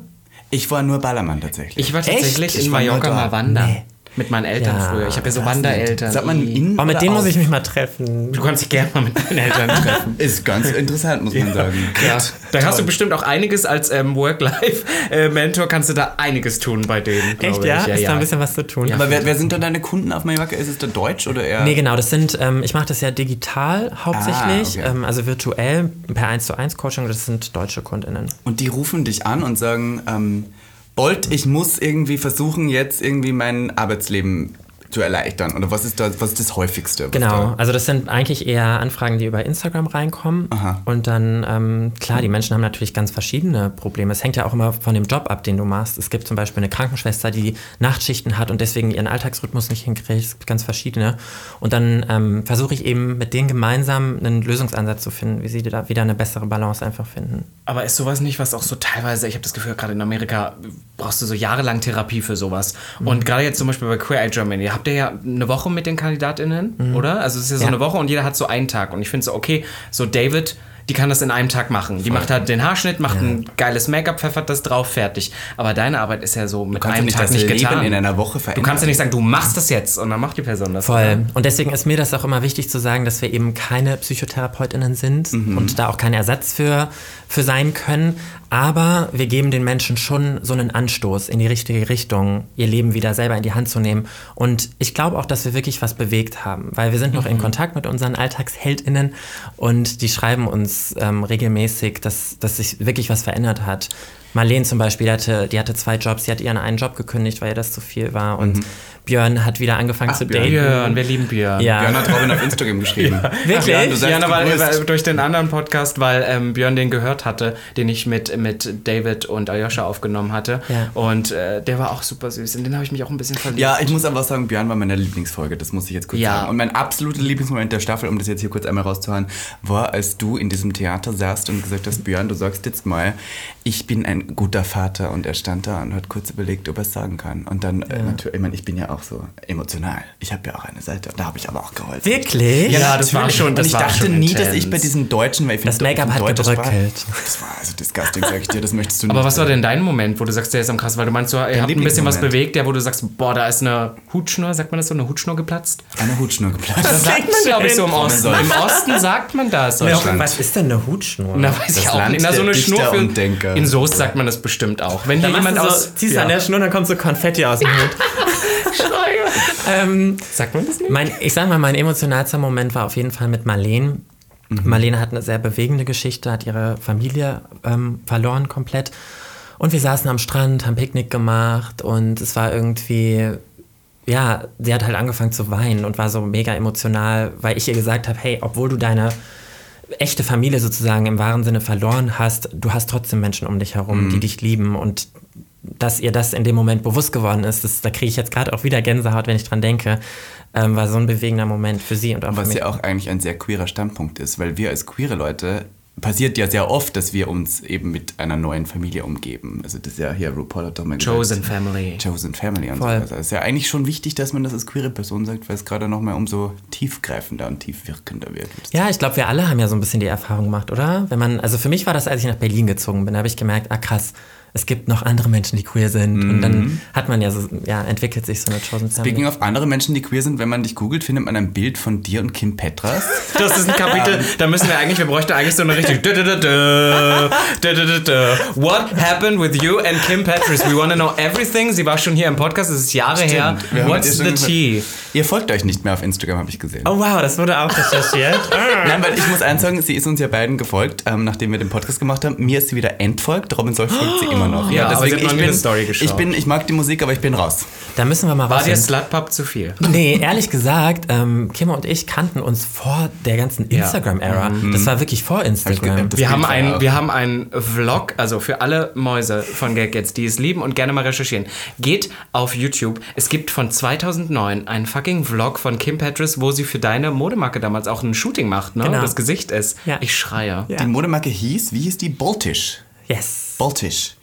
B: Ich war nur Ballermann tatsächlich.
A: Ich war tatsächlich
B: Ich
A: in Mallorca mal wandern.
D: Nee.
A: Mit meinen Eltern
D: Ja,
A: früher. Ich habe ja so Wandereltern.
B: Sagt man in
D: Oh, mit denen muss ich mich mal treffen.
A: Du kannst dich gerne mal mit meinen Eltern treffen.
B: Ist ganz interessant, muss man sagen.
A: Ja, da hast du bestimmt auch einiges als ähm, Work-Life-Mentor, kannst du da einiges tun bei denen.
D: Echt, ja?
A: ich.
D: Ist da ein bisschen was zu tun?
B: Aber wer, wer sind dann deine Kunden auf Mallorca? Ist es da Deutsch oder eher?
D: Nee, genau, das sind, ähm, ich mache das ja digital hauptsächlich,
B: Ah, okay.
D: ähm, also virtuell per 1 zu 1 Coaching, das sind deutsche KundInnen.
B: Und die rufen dich an und sagen, ähm, Bolt, ich muss irgendwie versuchen, jetzt irgendwie mein Arbeitsleben zu erleichtern. Oder was ist da, was ist das häufigste? was
D: Genau,
B: Da,
D: also das sind eigentlich eher Anfragen, die über Instagram reinkommen.
B: Aha.
D: Und dann, ähm, klar, die Menschen haben natürlich ganz verschiedene Probleme. Es hängt ja auch immer von dem Job ab, den du machst. Es gibt zum Beispiel eine Krankenschwester, die Nachtschichten hat und deswegen ihren Alltagsrhythmus nicht hinkriegt. Es gibt ganz verschiedene. Und dann ähm, versuche ich eben mit denen gemeinsam einen Lösungsansatz zu finden, wie sie da wieder eine bessere Balance einfach finden.
A: Aber ist sowas nicht, was auch so teilweise, ich habe das Gefühl, gerade in Amerika brauchst du so jahrelang Therapie für sowas.
D: Mhm.
A: Und gerade jetzt zum Beispiel bei Queer Eye Germany, habt ihr ja eine Woche mit den KandidatInnen, oder? Also es ist ja so
D: Mhm. Ja.
A: eine Woche und jeder hat so einen Tag. Und ich finde so, okay, so David, die kann das in einem Tag machen. Die macht halt den Haarschnitt, macht ein geiles Make-up, pfeffert das drauf, fertig. Aber deine Arbeit ist ja so mit
B: ja
A: einem
B: nicht
A: Tag
B: das
A: nicht
B: Leben
A: getan.
B: in einer Woche
A: du
B: verändern.
A: kannst ja nicht sagen, du machst das jetzt und dann macht die Person das. oder?
D: Voll. Und deswegen ist mir das auch immer wichtig zu sagen, dass wir eben keine PsychotherapeutInnen sind und da auch kein Ersatz für, für sein können. Aber wir geben den Menschen schon so einen Anstoß in die richtige Richtung, ihr Leben wieder selber in die Hand zu nehmen. Und ich glaube auch, dass wir wirklich was bewegt haben, weil wir sind noch in Kontakt mit unseren AlltagsheldInnen und die schreiben uns ähm, regelmäßig, dass, dass sich wirklich was verändert hat. Marlene zum Beispiel, die hatte, die hatte zwei Jobs, die hat ihren einen Job gekündigt, weil ihr das zu viel war. Und Björn hat wieder angefangen zu
B: Björn.
D: daten.
A: Björn, wir lieben Björn.
D: Ja.
B: Björn hat Robin auf Instagram geschrieben.
D: Wirklich?
B: Björn, du
A: Ja, weil, durch den anderen Podcast, weil ähm, Björn den gehört hatte, den ich mit, mit David und Aljoscha aufgenommen hatte.
D: Ja.
A: Und äh, der war auch super süß. In den habe ich mich auch ein bisschen verliebt.
B: Ja, ich muss aber sagen, Björn war meine Lieblingsfolge, das muss ich jetzt kurz
A: Ja.
B: sagen. Und mein absoluter Lieblingsmoment der Staffel, um das jetzt hier kurz einmal rauszuhauen, war, als du in diesem Theater saßt und gesagt hast, Björn, du sagst jetzt mal, ich bin ein guter Vater. Und er stand da und hat kurz überlegt, ob er es sagen kann. Und dann, äh, natürlich, ich meine, ich bin ja auch so emotional. Ich habe ja auch eine Seite. Da habe ich aber auch geholfen.
D: Wirklich?
A: Ja, das war schon-
B: Und
A: das
B: ich
A: war
B: dachte
A: schon
B: nie,
A: intens.
B: dass ich bei diesen Deutschen, weil ich
D: Das Make-up hat gedrückelt.
B: Das war also disgusting, sag ich dir, das möchtest du nicht.
A: Aber was war denn dein Moment, wo du sagst, der ist am krass, weil du meinst, du, ihr habt ein bisschen was bewegt, der, wo du sagst, boah, da ist eine Hutschnur, sagt man das so, eine Hutschnur geplatzt?
B: Eine Hutschnur geplatzt.
A: Das sagt man, glaube ich, so im Osten. Im Osten sagt man das.
D: Ja,
B: Deutschland.
D: was ist denn eine Hutschnur?
A: Na, weiß
B: Das
A: ich auch nicht. Na, so eine Schnur für,
B: und.
A: In Soest sagt man das bestimmt auch. Wenn
D: da
A: jemand aus...
D: ziehst du
A: Ja.
D: an der Schnur, dann kommt so Konfetti aus dem Hut. ähm,
A: Sagt man das nicht?
D: mein, ich sag mal, mein emotionalster Moment war auf jeden Fall mit Marlene. Marlene hat eine sehr bewegende Geschichte, hat ihre Familie ähm, verloren komplett. Und wir saßen am Strand, haben Picknick gemacht und es war irgendwie, ja, sie hat halt angefangen zu weinen und war so mega emotional, weil ich ihr gesagt habe, hey, obwohl du deine echte Familie sozusagen im wahren Sinne verloren hast, du hast trotzdem Menschen um dich herum, die dich lieben und dass ihr das in dem Moment bewusst geworden ist, das, da kriege ich jetzt gerade auch wieder Gänsehaut, wenn ich dran denke, ähm, war so ein bewegender Moment für sie und auch für
B: Was
D: mich.
B: ja auch eigentlich ein sehr queerer Standpunkt ist, weil wir als queere Leute passiert ja sehr oft, dass wir uns eben mit einer neuen Familie umgeben. Also das ist ja hier RuPaul hat doch mal gesagt.
A: Chosen Family.
B: Chosen Family und
D: Voll.
B: so weiter. Es ist ja eigentlich schon wichtig, dass man das als queere Person sagt, weil es gerade nochmal umso tiefgreifender und tiefwirkender wird.
D: Ja, ich glaube, wir alle haben ja so ein bisschen die Erfahrung gemacht, oder? Wenn man, also für mich war das, als ich nach Berlin gezogen bin, habe ich gemerkt, ah krass, es gibt noch andere Menschen, die queer sind. Und dann hat man ja so, ja, entwickelt sich so eine Chosen Family.
B: Speaking of andere Menschen, die queer sind, wenn man dich googelt, findet man ein Bild von dir und Kim Petras.
A: Das ist ein Kapitel, da müssen wir eigentlich, wir bräuchten eigentlich so eine richtig. dö, dö, dö, dö, dö, dö, dö, dö. What happened with you and Kim Petras? We want to know everything. Sie war schon hier im Podcast, es ist Jahre her.
B: Wir haben
A: What's the tea?
B: Ihr folgt euch nicht mehr auf Instagram, habe ich gesehen.
D: Oh wow, das wurde auch recherchiert.
B: Nein, weil ich muss eins sagen, sie ist uns ja beiden gefolgt, ähm, nachdem wir den Podcast gemacht haben. Mir ist sie wieder entfolgt, Robin Solf folgt sie immer noch.
A: Ja, hat noch
B: ich bin,
A: eine Story geschaut.
B: ich bin, ich mag die Musik, aber ich bin raus.
D: da müssen wir mal
A: War
D: was.
A: dir Slutpub zu viel?
D: Nee, ehrlich gesagt, ähm, Kim und ich kannten uns vor der ganzen
A: Ja.
D: Instagram-Ära. Das war wirklich vor Instagram.
B: Das
A: Wir haben,
B: Bild war
A: ein,
B: auch-
A: wir haben einen Vlog, also für alle Mäuse von Gag jetzt, die es lieben und gerne mal recherchieren. Geht auf YouTube. Es gibt von 2009 einen fucking Vlog von Kim Petras, wo sie für deine Modemarke damals auch ein Shooting macht, ne?
D: Genau.
A: Das Gesicht ist.
D: Ja.
A: Ich schreie.
D: Ja.
B: Die Modemarke hieß, wie hieß die? Boltisch.
D: Yes.
B: Boltisch.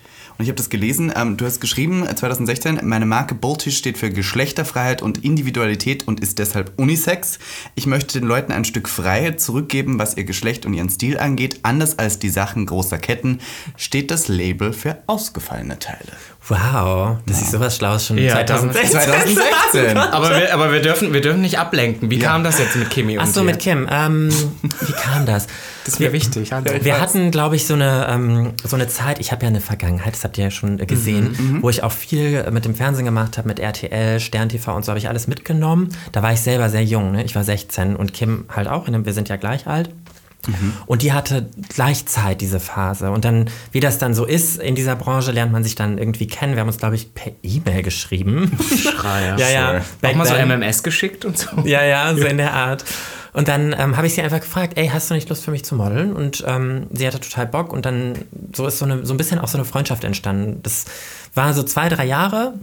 B: Ich habe das gelesen, ähm, du hast geschrieben, äh, 2016, meine Marke Boltisch steht für Geschlechterfreiheit und Individualität und ist deshalb Unisex. Ich möchte den Leuten ein Stück Freiheit zurückgeben, was ihr Geschlecht und ihren Stil angeht. Anders als die Sachen großer Ketten steht das Label für ausgefallene Teile.
D: Wow, dass ich sowas Schlaues schon
A: Ja,
D: 2016.
B: 2016!
A: Aber, wir, aber wir, dürfen, wir dürfen nicht ablenken. Wie kam das jetzt mit Kimi und
D: Ach so,
A: dir?
D: mit Kim. Ähm, wie kam das?
A: Das wäre wichtig. Also.
D: Wir hatten, glaube ich, so eine, ähm, so eine Zeit, ich habe ja eine Vergangenheit, das habt ihr ja schon äh, gesehen, wo ich auch viel äh, mit dem Fernsehen gemacht habe, mit RTL, Stern TV und so habe ich alles mitgenommen. Da war ich selber sehr jung, ne? ich war 16 und Kim halt auch, dem- wir sind ja gleich alt. Und die hatte gleichzeitig diese Phase. Und dann, wie das dann so ist in dieser Branche, lernt man sich dann irgendwie kennen. Wir haben uns, glaube ich, per E-Mail geschrieben.
A: Schreier.
D: ja, ja.
B: Sure.
A: Auch mal so. MMS geschickt und so.
D: Ja, ja, so in der Art. Und dann ähm, habe ich sie einfach gefragt, ey, hast du nicht Lust für mich zu modeln? Und ähm, sie hatte total Bock und dann so ist so, eine, so ein bisschen auch so eine Freundschaft entstanden. Das war so zwei, drei Jahre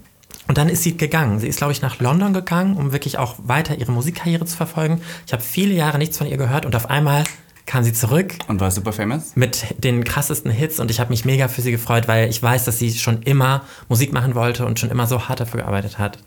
D: und dann ist sie gegangen. Sie ist, glaube ich, nach London gegangen, um wirklich auch weiter ihre Musikkarriere zu verfolgen. Ich habe viele Jahre nichts von ihr gehört und auf einmal kam sie zurück
B: Und war super famous?
D: mit den krassesten Hits und ich habe mich mega für sie gefreut, weil ich weiß, dass sie schon immer Musik machen wollte und schon immer so hart dafür gearbeitet hat.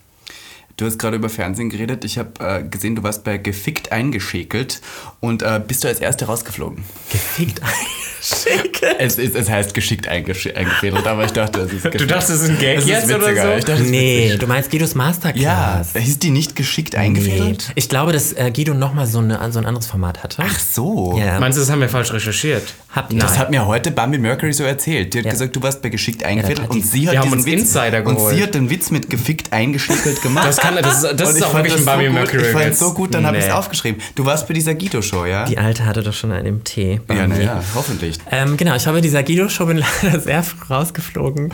B: Du hast gerade über Fernsehen geredet. Ich habe äh, gesehen, du warst bei Gefickt eingeschäkelt und äh, bist du als Erste rausgeflogen.
D: Gefickt eingeschickt.
B: Es, ist, es heißt geschickt eingesch- eingefädelt, aber ich dachte, es ist
A: Du dachtest, es ist ein Gag
B: es ist
A: jetzt oder so?
B: Ich dachte, es ist
D: Nee, du meinst Guidos Masterclass.
B: Ja, hieß die nicht geschickt eingefädelt?
D: Ich glaube, dass äh, Guido nochmal so, eine, so ein anderes Format hatte.
B: Ach so.
D: ja.
A: Meinst du, das haben wir falsch recherchiert?
D: Habt ihr?
B: Das hat mir heute Bambi Mercury so erzählt. Die hat
D: Ja.
B: gesagt, du warst bei geschickt eingefädelt
D: hat
B: und sie hat
A: Wir haben uns
B: Witz,
A: Insider
B: und
A: geholt.
B: sie hat den Witz mit gefickt eingeschäkelt gemacht.
A: Das, kann, das, ist, das
B: Und
A: ist
B: ich
A: auch
B: fand
A: wirklich ein
B: das
A: Barbie
B: so.
A: Mercury.
B: Ich fand es so gut, dann habe ich es
A: Nee.
B: aufgeschrieben. Du warst bei dieser Guido-Show, ja?
D: Die Alte hatte doch schon einen MT.
B: ja, naja, hoffentlich.
D: Ähm, genau, ich habe bei dieser Guido-Show bin leider sehr früh rausgeflogen.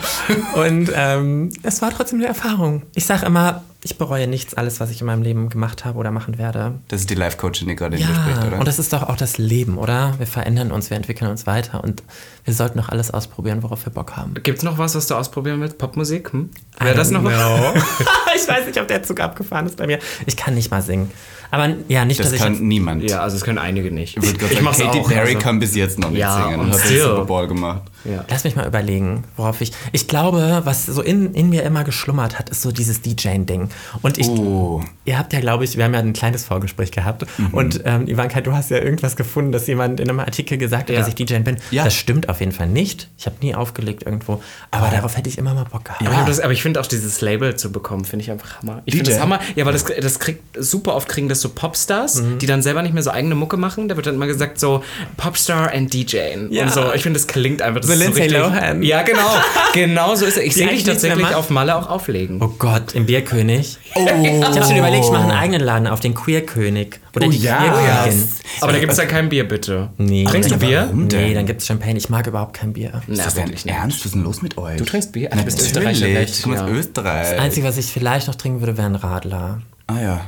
D: Und ähm, es war trotzdem eine Erfahrung. Ich sage immer, ich bereue nichts, alles, was ich in meinem Leben gemacht habe oder machen werde.
B: Das ist die Life-Coachin, die gerade in dir spricht,
D: Ja,
B: oder?
D: und das ist doch auch das Leben, oder? Wir verändern uns, wir entwickeln uns weiter und wir sollten doch alles ausprobieren, worauf wir Bock haben.
A: Gibt es noch was, was du ausprobieren willst? Popmusik? Hm? Wäre das noch was?
D: ich weiß nicht, ob der Zug abgefahren ist bei mir. Ich kann nicht mal singen. Aber ja, nicht,
B: das
D: dass ich
B: kann
D: jetzt
B: niemand.
A: Ja, also das können einige nicht.
B: Ich würde
A: Ich
B: sagen, Katy
A: auch.
B: Perry
A: also.
B: kann bis jetzt noch nicht
A: Ja,
B: singen
A: und
B: und hat den. Super Bowl gemacht.
A: Ja.
D: Lass mich mal überlegen, worauf ich. Ich glaube, was so in, in mir immer geschlummert hat, ist so dieses DJing-Ding. Und ich.
B: Oh.
D: Ihr habt ja, glaube ich, wir haben ja ein kleines Vorgespräch gehabt.
B: Mhm.
D: Und ähm, Ivanka, du hast ja irgendwas gefunden, dass jemand in einem Artikel gesagt hat,
A: Ja.
D: dass ich DJ bin.
B: Ja.
D: Das stimmt auf jeden Fall nicht. Ich habe nie aufgelegt irgendwo. Aber darauf hätte ich immer mal Bock gehabt.
A: Aber ich, das, ich finde auch dieses Label zu bekommen, finde ich einfach Hammer. Ich finde
B: DJ?
A: das Hammer. Ja, weil das, das kriegt, super oft kriegen das so Popstars,
D: Mhm.
A: die dann selber nicht mehr so eigene Mucke machen. Da wird dann immer gesagt so Popstar and DJ.
D: Ja.
A: Und so. Ich finde, das klingt einfach. Das
D: So
A: ist
D: Lindsay
A: richtig,
D: Lohan.
A: Ja, genau. genau so ist es. Ich sehe dich tatsächlich auf Malle auch auflegen.
D: Oh Gott, im Bierkönig. nicht. Ich habe schon überlegt, ich mache einen eigenen Laden auf, den Queer-König. Oder
B: Oh
D: die
B: ja.
D: Queer-Königin.
A: Aber da gibt es ja kein Bier, bitte.
D: Nee.
A: Trinkst du Bier?
B: Warum denn?
D: Nee, dann gibt es Champagne. Ich mag überhaupt kein Bier.
A: Na,
B: ist das denn
A: nicht.
B: ernst? Was ist denn los mit euch?
A: Du trinkst Bier? Ah, du bist. Österreicher,
B: Ich komme aus. Österreich.
D: Das Einzige, was ich vielleicht noch trinken würde, wäre ein Radler.
B: Ah ja.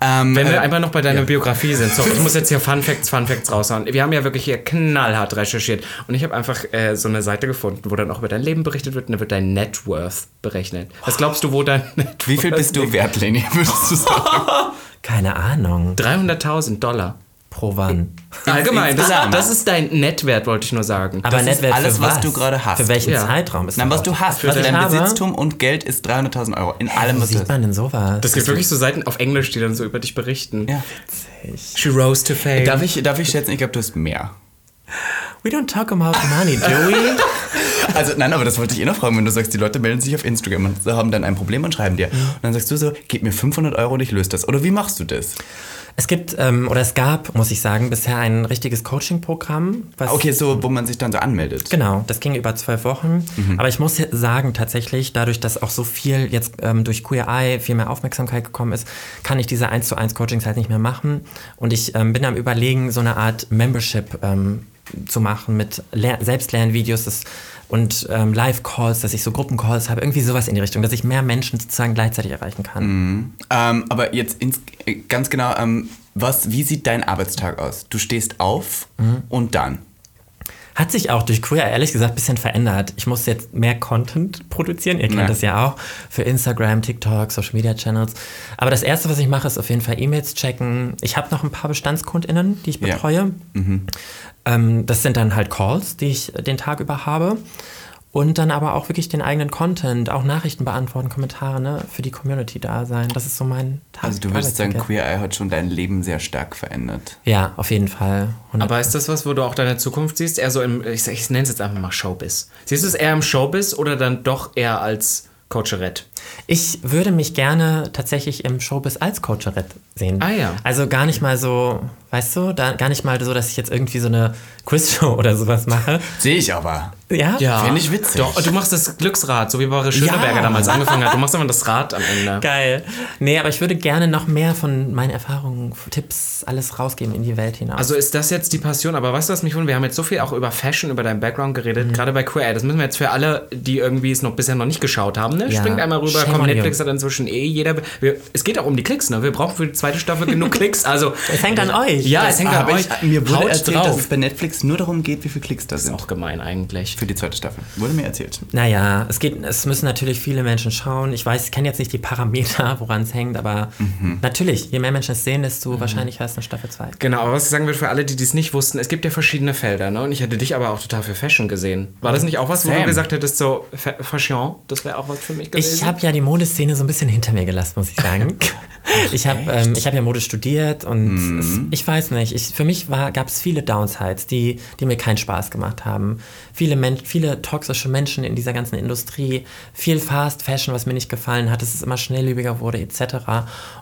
B: Ähm,
A: Wenn wir
B: äh,
A: einfach noch bei deiner Biografie sind, so, ich muss jetzt hier Fun Facts, Fun Facts raushauen. Wir haben ja wirklich hier knallhart recherchiert und ich habe einfach äh, so eine Seite gefunden, wo dann auch über dein Leben berichtet wird und da wird dein Net Worth berechnet. Was glaubst du, wo dein Net
B: wie viel bist du wert, Leni? Würdest du sagen?
D: Keine Ahnung.
A: 300.000 Dollar.
D: Pro wann.
A: Allgemein, das,
B: insgesamt.
A: das ist dein Netwert, wollte ich nur sagen.
D: Aber
B: ist
D: Nettwert
B: alles,
D: für
B: was
D: was
B: du gerade hast.
D: Für welchen
A: Ja.
D: Zeitraum ist
B: Nein,
D: das?
B: was du hast.
A: Für
B: Also
A: dein?
B: Besitztum und Geld ist 300.000 Euro. In allem,
D: Wo
B: was
D: sieht man denn sowas?
A: Das gibt wirklich so Seiten auf Englisch, die dann so über dich berichten.
B: Ja.
A: She rose to fame.
B: Darf ich, darf ich schätzen, ich glaube, du hast mehr.
D: We don't talk about money, do we?
B: Also nein, aber das wollte ich eh noch fragen, wenn du sagst, die Leute melden sich auf Instagram und haben dann ein Problem und schreiben dir. Und dann sagst du so, gib mir 500 Euro und ich löse das. Oder wie machst du das?
D: Es gibt, ähm, oder es gab, muss ich sagen, bisher ein richtiges Coaching-Programm. was-
B: Okay, so, wo man sich dann so anmeldet.
D: Genau, das ging über zwölf Wochen. Aber ich muss sagen, tatsächlich, dadurch, dass auch so viel jetzt ähm, durch Queer Eye viel mehr Aufmerksamkeit gekommen ist, kann ich diese 1 zu 1 Coachings halt nicht mehr machen. Und ich ähm, bin am überlegen, so eine Art Membership ähm, zu machen mit Ler Selbstlernvideos das, und ähm, Live-Calls, dass ich so Gruppencalls habe, irgendwie sowas in die Richtung, dass ich mehr Menschen sozusagen gleichzeitig erreichen kann.
B: Ähm, aber jetzt ins, äh, ganz genau, ähm, was, wie sieht dein Arbeitstag aus? Du stehst auf und dann.
D: Hat sich auch durch Queer ehrlich gesagt ein bisschen verändert. Ich muss jetzt mehr Content produzieren. Ihr kennt
B: Ja.
D: das ja auch. Für Instagram, TikTok, Social Media Channels. Aber das erste, was ich mache, ist auf jeden Fall E-Mails checken. Ich habe noch ein paar BestandskundInnen, die ich
B: Ja.
D: betreue. Ähm, das sind dann halt Calls, die ich den Tag über habe. Und dann aber auch wirklich den eigenen Content, auch Nachrichten beantworten, Kommentare ne, für die Community da sein. Das ist so mein Tag.
B: Also du würdest sagen. Queer Eye hat schon dein Leben sehr stark verändert.
D: Ja, auf jeden Fall. 100
A: Aber ist das was, wo du auch deine Zukunft siehst? Eher so im, ich, ich nenne es jetzt einfach mal Showbiz. Siehst du es eher im Showbiz oder dann doch eher als Coacherette?
D: Ich würde mich gerne tatsächlich im Showbiz als Coacherette sehen.
A: Ah, ja.
D: Also gar nicht mal so, weißt du, da, gar nicht mal so, dass ich jetzt irgendwie so eine Quizshow oder sowas mache.
B: Sehe ich aber.
D: Ja?
B: Fänd ich witzig.
A: Doch, du machst das Glücksrad, so wie Boris Schöneberger
B: Ja.
A: damals angefangen hat. Du machst immer das Rad am Ende.
D: Geil. Nee, aber ich würde gerne noch mehr von meinen Erfahrungen, Tipps, alles rausgeben in die Welt hinaus.
A: Also ist das jetzt die Passion? Aber weißt du, was mich wundert? Wir haben jetzt so viel auch über Fashion, über deinen Background geredet, gerade bei Queer. Das müssen wir jetzt für alle, die irgendwie es noch bisher noch nicht geschaut haben, ne?
D: Ja.
A: Springt einmal rüber,
D: Shame
A: komm, Netflix
D: you.
A: hat inzwischen eh jeder. Wir, es geht auch um die Klicks, ne? Wir brauchen für die zweite Staffel genug Klicks. Also.
D: es hängt an euch.
A: Ja, es hängt an
B: Aber
A: euch.
B: ich, mir wurde
A: Haut
B: erzählt, dass
A: drauf.
B: es bei Netflix nur darum geht, wie viele Klicks da
A: ist
B: sind.
A: auch gemein eigentlich.
B: Für die zweite Staffel. Wurde mir erzählt.
D: Naja, es geht, es müssen natürlich viele Menschen schauen. Ich weiß, ich kenne jetzt nicht die Parameter, woran es hängt, aber
B: Mhm.
D: natürlich, je mehr Menschen es sehen, desto wahrscheinlicher ist eine Staffel 2.
A: Genau, aber was ich sagen will für alle, die dies nicht wussten, es gibt ja verschiedene Felder, ne? Und ich hätte dich aber auch total für Fashion gesehen. War das nicht auch was, wo
B: Sam.
A: du gesagt hättest, so Fa Fashion, das wäre auch was für mich gewesen?
D: Ich habe ja die Modeszene so ein bisschen hinter mir gelassen, muss ich sagen. ich habe ähm, ich hab ja Mode studiert und es, ich weiß nicht, ich, für mich gab es viele Downsides, die, die mir keinen Spaß gemacht haben. Viele, Men viele toxische Menschen in dieser ganzen Industrie, viel Fast Fashion, was mir nicht gefallen hat, dass es immer schnelllebiger wurde etc.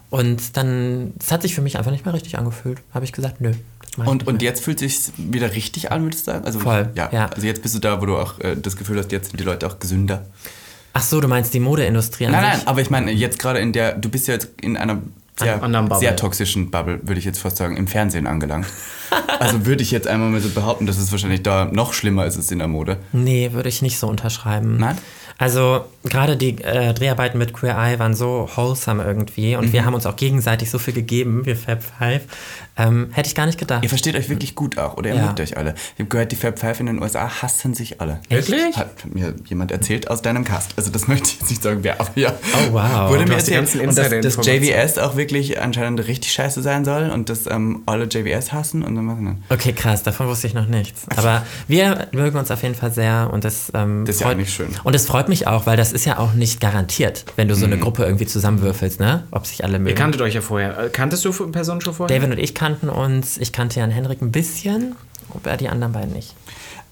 D: Und dann, es hat sich für mich einfach nicht mehr richtig angefühlt. Habe ich gesagt, nö.
B: Und, und jetzt fühlt sich wieder richtig an, würdest du sagen? Also,
D: Voll,
B: Ja.
D: ja.
B: Also jetzt bist du da, wo du auch äh, das Gefühl hast, jetzt sind die Leute auch gesünder.
D: Ach so, du meinst die Modeindustrie an
B: Nein,
D: sich?
B: nein, aber ich meine, jetzt gerade in der, du bist ja jetzt in einer sehr,
A: anderen Bubble.
B: sehr toxischen Bubble, würde ich jetzt fast sagen, im Fernsehen angelangt. also würde ich jetzt einmal mal so behaupten, dass es wahrscheinlich da noch schlimmer ist als in der Mode.
D: Nee, würde ich nicht so unterschreiben.
B: Nein?
D: Also gerade die äh, Dreharbeiten mit Queer Eye waren so wholesome irgendwie und
B: Mhm.
D: wir haben uns auch gegenseitig so viel gegeben, wir Fab Five. Ähm, hätte ich gar nicht gedacht.
B: Ihr versteht euch wirklich gut auch, oder ihr
D: Ja.
B: mögt euch alle. Ich habe gehört, die Fab Five in den USA hassen sich alle.
A: Wirklich?
B: Hat mir jemand erzählt aus deinem Cast. Also das möchte ich jetzt nicht sagen, wer, aber ja.
D: Oh, wow.
B: Wurde mir erzählt, und dass, dass. JVS auch wirklich anscheinend richtig scheiße sein soll und dass ähm, alle JVS hassen und dann was denn?
D: Okay, krass, davon wusste ich noch nichts. Aber wir mögen uns auf jeden Fall sehr und das, ähm,
B: Das ist ja
D: freut
B: eigentlich schön.
D: Und es freut mich auch, weil das ist ja auch nicht garantiert, wenn du so
B: Mhm.
D: eine Gruppe irgendwie zusammenwürfelst, ne? Ob sich alle mögen.
A: Ihr kanntet euch ja vorher. Äh, Kanntest du Personen schon vorher?
D: David und ich kannten uns, ich kannte Jan Henrik ein bisschen aber die anderen beiden nicht.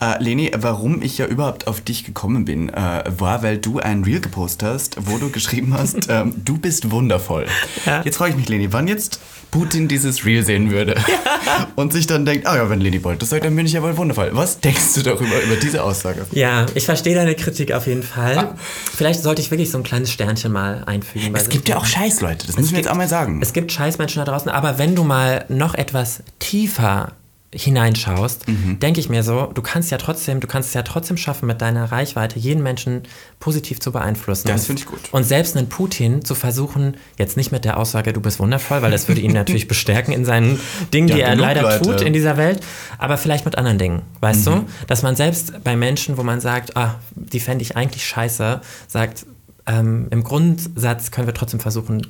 B: Äh, Leni, warum ich ja überhaupt auf dich gekommen bin, äh, war, weil du ein Reel gepostet hast, wo du geschrieben hast, ähm, du bist wundervoll.
D: Ja.
B: Jetzt frage ich mich, Leni, wann jetzt Putin dieses Reel sehen würde und sich dann denkt, ah ja, wenn Leni Bolt das sagt, dann bin ich ja wohl wundervoll. Was denkst du darüber, über diese Aussage?
D: Ja, ich verstehe deine Kritik auf jeden Fall. Vielleicht sollte ich wirklich so ein kleines Sternchen mal einfügen.
B: Es gibt ja auch Scheißleute, das müssen wir jetzt auch mal sagen.
D: Es gibt Scheißmenschen da draußen, aber wenn du mal noch etwas tiefer hineinschaust,
B: Mhm.
D: denke ich mir so, du kannst ja trotzdem, du kannst es ja trotzdem schaffen, mit deiner Reichweite jeden Menschen positiv zu beeinflussen.
B: Das finde ich gut.
D: Und selbst einen Putin zu versuchen, jetzt nicht mit der Aussage, du bist wundervoll, weil das würde ihn natürlich bestärken in seinen Dingen,
B: Ja,
D: die er leider
B: Leute.
D: tut in dieser Welt, aber vielleicht mit anderen Dingen, weißt
B: Mhm.
D: du? Dass man selbst bei Menschen, wo man sagt, ah, die fände ich eigentlich scheiße, sagt, ähm, im Grundsatz können wir trotzdem versuchen,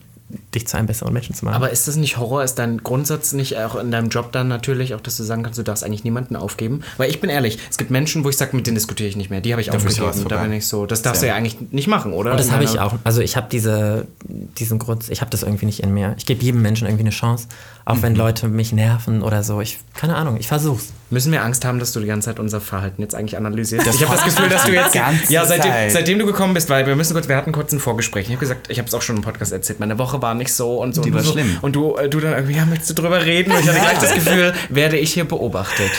D: dich zu einem besseren Menschen zu machen.
A: Aber ist das nicht Horror? Ist dein Grundsatz nicht auch in deinem Job dann natürlich auch, dass du sagen kannst, du darfst eigentlich niemanden aufgeben? Weil ich bin ehrlich, es gibt Menschen, wo ich sage, mit denen diskutiere ich nicht mehr. Die habe ich
B: Da
A: aufgegeben. Da bin ich so. Das darfst du
B: Ja.
A: ja eigentlich nicht machen, oder?
D: Und das habe ich auch. Also ich habe diese, diesen Grund, ich habe das irgendwie nicht in mir. Ich gebe jedem Menschen irgendwie eine Chance, auch
B: Mhm.
D: wenn Leute mich nerven oder so. Ich, keine Ahnung, ich versuch's.
A: Müssen wir Angst haben, dass du die ganze Zeit unser Verhalten jetzt eigentlich analysierst?
B: Das
A: ich habe das Gefühl, dass du jetzt. ja, seitdem, seitdem du gekommen bist, weil wir müssen kurz, wir hatten kurz ein Vorgespräch. Ich habe gesagt, ich habe es auch schon im Podcast erzählt, meine Woche war nicht so und so.
B: Die
A: und
B: war
A: so.
B: schlimm.
A: Und du, äh, du dann irgendwie, ja, möchtest du drüber reden? Und ich hatte gleich das Gefühl, werde ich hier beobachtet.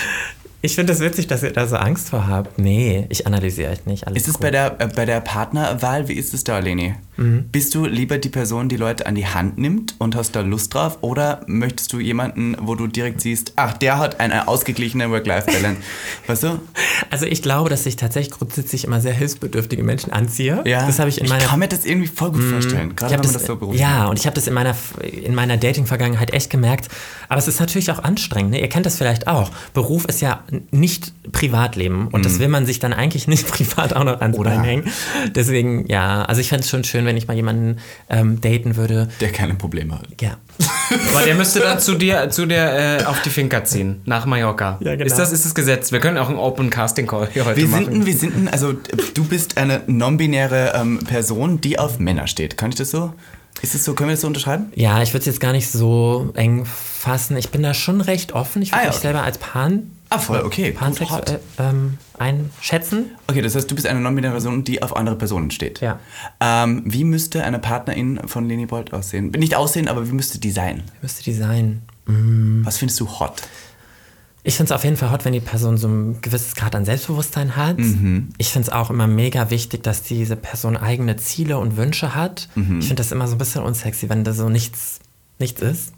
D: Ich finde es das witzig, dass ihr da so Angst vor habt. Nee, ich analysiere euch nicht. Alles
B: Ist es
D: gut.
B: bei der, äh, bei der Partnerwahl, wie ist es da, Leni?
D: Mhm.
B: Bist du lieber die Person, die Leute an die Hand nimmt und hast da Lust drauf? Oder möchtest du jemanden, wo du direkt siehst, ach, der hat eine ausgeglichene Work-Life-Balance? weißt du?
D: Also ich glaube, dass ich tatsächlich grundsätzlich immer sehr hilfsbedürftige Menschen anziehe.
B: Ja.
D: Das habe ich in meiner Mhm.
B: Ich kann mir das irgendwie voll gut vorstellen. Gerade wenn man das so beruflich
D: ja, und ich habe das in meiner, in meiner Dating-Vergangenheit echt gemerkt. Aber es ist natürlich auch anstrengend. Ne? Ihr kennt das vielleicht auch. Beruf ist ja nicht Privatleben. Und das will man sich dann eigentlich nicht privat auch noch ans
B: Mhm. Oder?
D: Bein hängen. Deswegen, ja, also ich fände es schon schön, wenn ich mal jemanden ähm, daten würde.
B: Der keine Probleme hat.
D: Ja.
A: Aber der müsste dann zu dir, zu dir äh, auf die Finca ziehen, nach Mallorca.
D: Ja, genau.
A: Ist das, ist das Gesetz? Wir können auch einen Open Casting Call hier heute
B: Wir
A: machen.
B: sind, ein- wir sind, ein- also du bist eine non-binäre ähm, Person, die auf Männer steht. Kann ich das so? Ist es so? Können wir das so unterschreiben?
D: Ja, ich würde es jetzt gar nicht so eng fassen. Ich bin da schon recht offen. Ich würde
B: Ah, ja,
D: mich
B: okay.
D: selber als Pan,
B: Ah, voll, okay.
D: Pansexuell
B: hot.
D: ähm, einschätzen.
B: Okay, das heißt, du bist eine non-binäre Person, die auf andere Personen steht.
D: Ja.
B: Ähm, wie müsste eine Partnerin von Leni Bolt aussehen? Nicht aussehen, aber wie müsste die sein?
D: Müsste die sein.
B: Was findest du hot?
D: Ich finde es auf jeden Fall hot, wenn die Person so ein gewisses Grad an Selbstbewusstsein hat. Ich finde es auch immer mega wichtig, dass diese Person eigene Ziele und Wünsche hat. Ich finde das immer so ein bisschen unsexy, wenn da so nichts, nichts ist.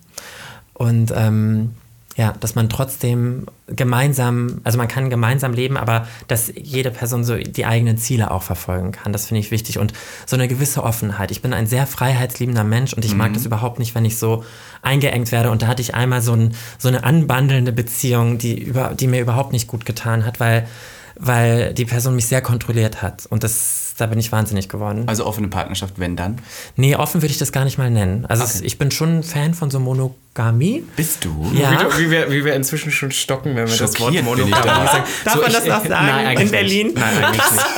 D: Und ähm, ja, dass man trotzdem gemeinsam, also man kann gemeinsam leben, aber dass jede Person so die eigenen Ziele auch verfolgen kann. Das finde ich wichtig. Und so eine gewisse Offenheit. Ich bin ein sehr freiheitsliebender Mensch und ich mag das überhaupt nicht, wenn ich so eingeengt werde. Und da hatte ich einmal so, ein, so eine anbandelnde Beziehung, die, über, die mir überhaupt nicht gut getan hat, weil, weil die Person mich sehr kontrolliert hat. Und das, da bin ich wahnsinnig geworden.
B: Also offene Partnerschaft, wenn dann?
D: Nee, offen würde ich das gar nicht mal nennen. Also es, ich bin schon ein Fan von so Monogamie.
B: Bist du?
D: Ja.
A: Wie, wie, wir, wie wir inzwischen schon stocken, wenn wir das Wort
B: Schockiert bin ich
A: Monogamie
B: da.
A: sagen.
D: Darf man das noch sagen
A: nein, eigentlich
D: in Berlin?
A: Nicht. Nein, eigentlich nicht.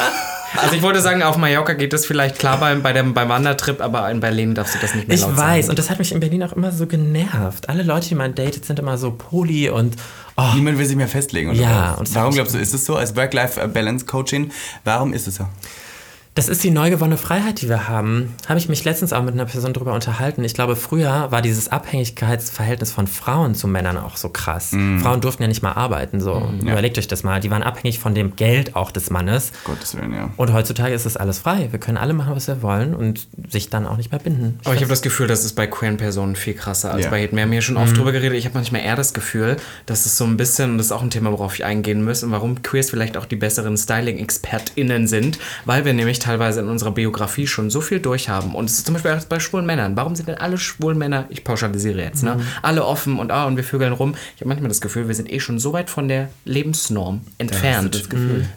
A: Also ich wollte sagen, auf Mallorca geht das vielleicht klar beim, bei dem, beim Wandertrip, aber in Berlin darfst du das nicht mehr
D: Ich
A: laut
D: weiß,
A: sagen.
D: und das hat mich in Berlin auch immer so genervt. Alle Leute, die man datet, sind immer so poly und oh,
B: Niemand will sich mehr festlegen, oder
D: Ja,
B: was?
D: und das
B: Warum glaubst du, ist es so? Als Work-Life-Balance-Coaching, warum ist es so?
D: Das ist die neu gewonnene Freiheit, die wir haben. Habe ich mich letztens auch mit einer Person darüber unterhalten. Ich glaube, früher war dieses Abhängigkeitsverhältnis von Frauen zu Männern auch so krass.
B: Mhm.
D: Frauen durften ja nicht mal arbeiten, so. Überlegt euch das mal. Die waren abhängig von dem Geld auch des Mannes.
B: Gottes Willen, ja.
D: Und heutzutage ist es alles frei. Wir können alle machen, was wir wollen und sich dann auch nicht mehr binden.
A: Aber ich habe das Gefühl, das ist bei queeren Personen viel krasser als
B: Ja.
A: bei Hetero. Wir haben hier schon oft drüber geredet. Ich habe manchmal eher das Gefühl, dass es so ein bisschen, und das ist auch ein Thema, worauf ich eingehen muss, und warum Queers vielleicht auch die besseren Styling-ExpertInnen sind, weil wir nämlich teilweise in unserer Biografie schon so viel durchhaben. Und es ist zum Beispiel auch bei schwulen Männern. Warum sind denn alle schwulen Männer, ich pauschalisiere jetzt, ne? Alle offen und ah, und wir vögeln rum. Ich habe manchmal das Gefühl, wir sind eh schon so weit von der Lebensnorm entfernt.
B: das Gefühl.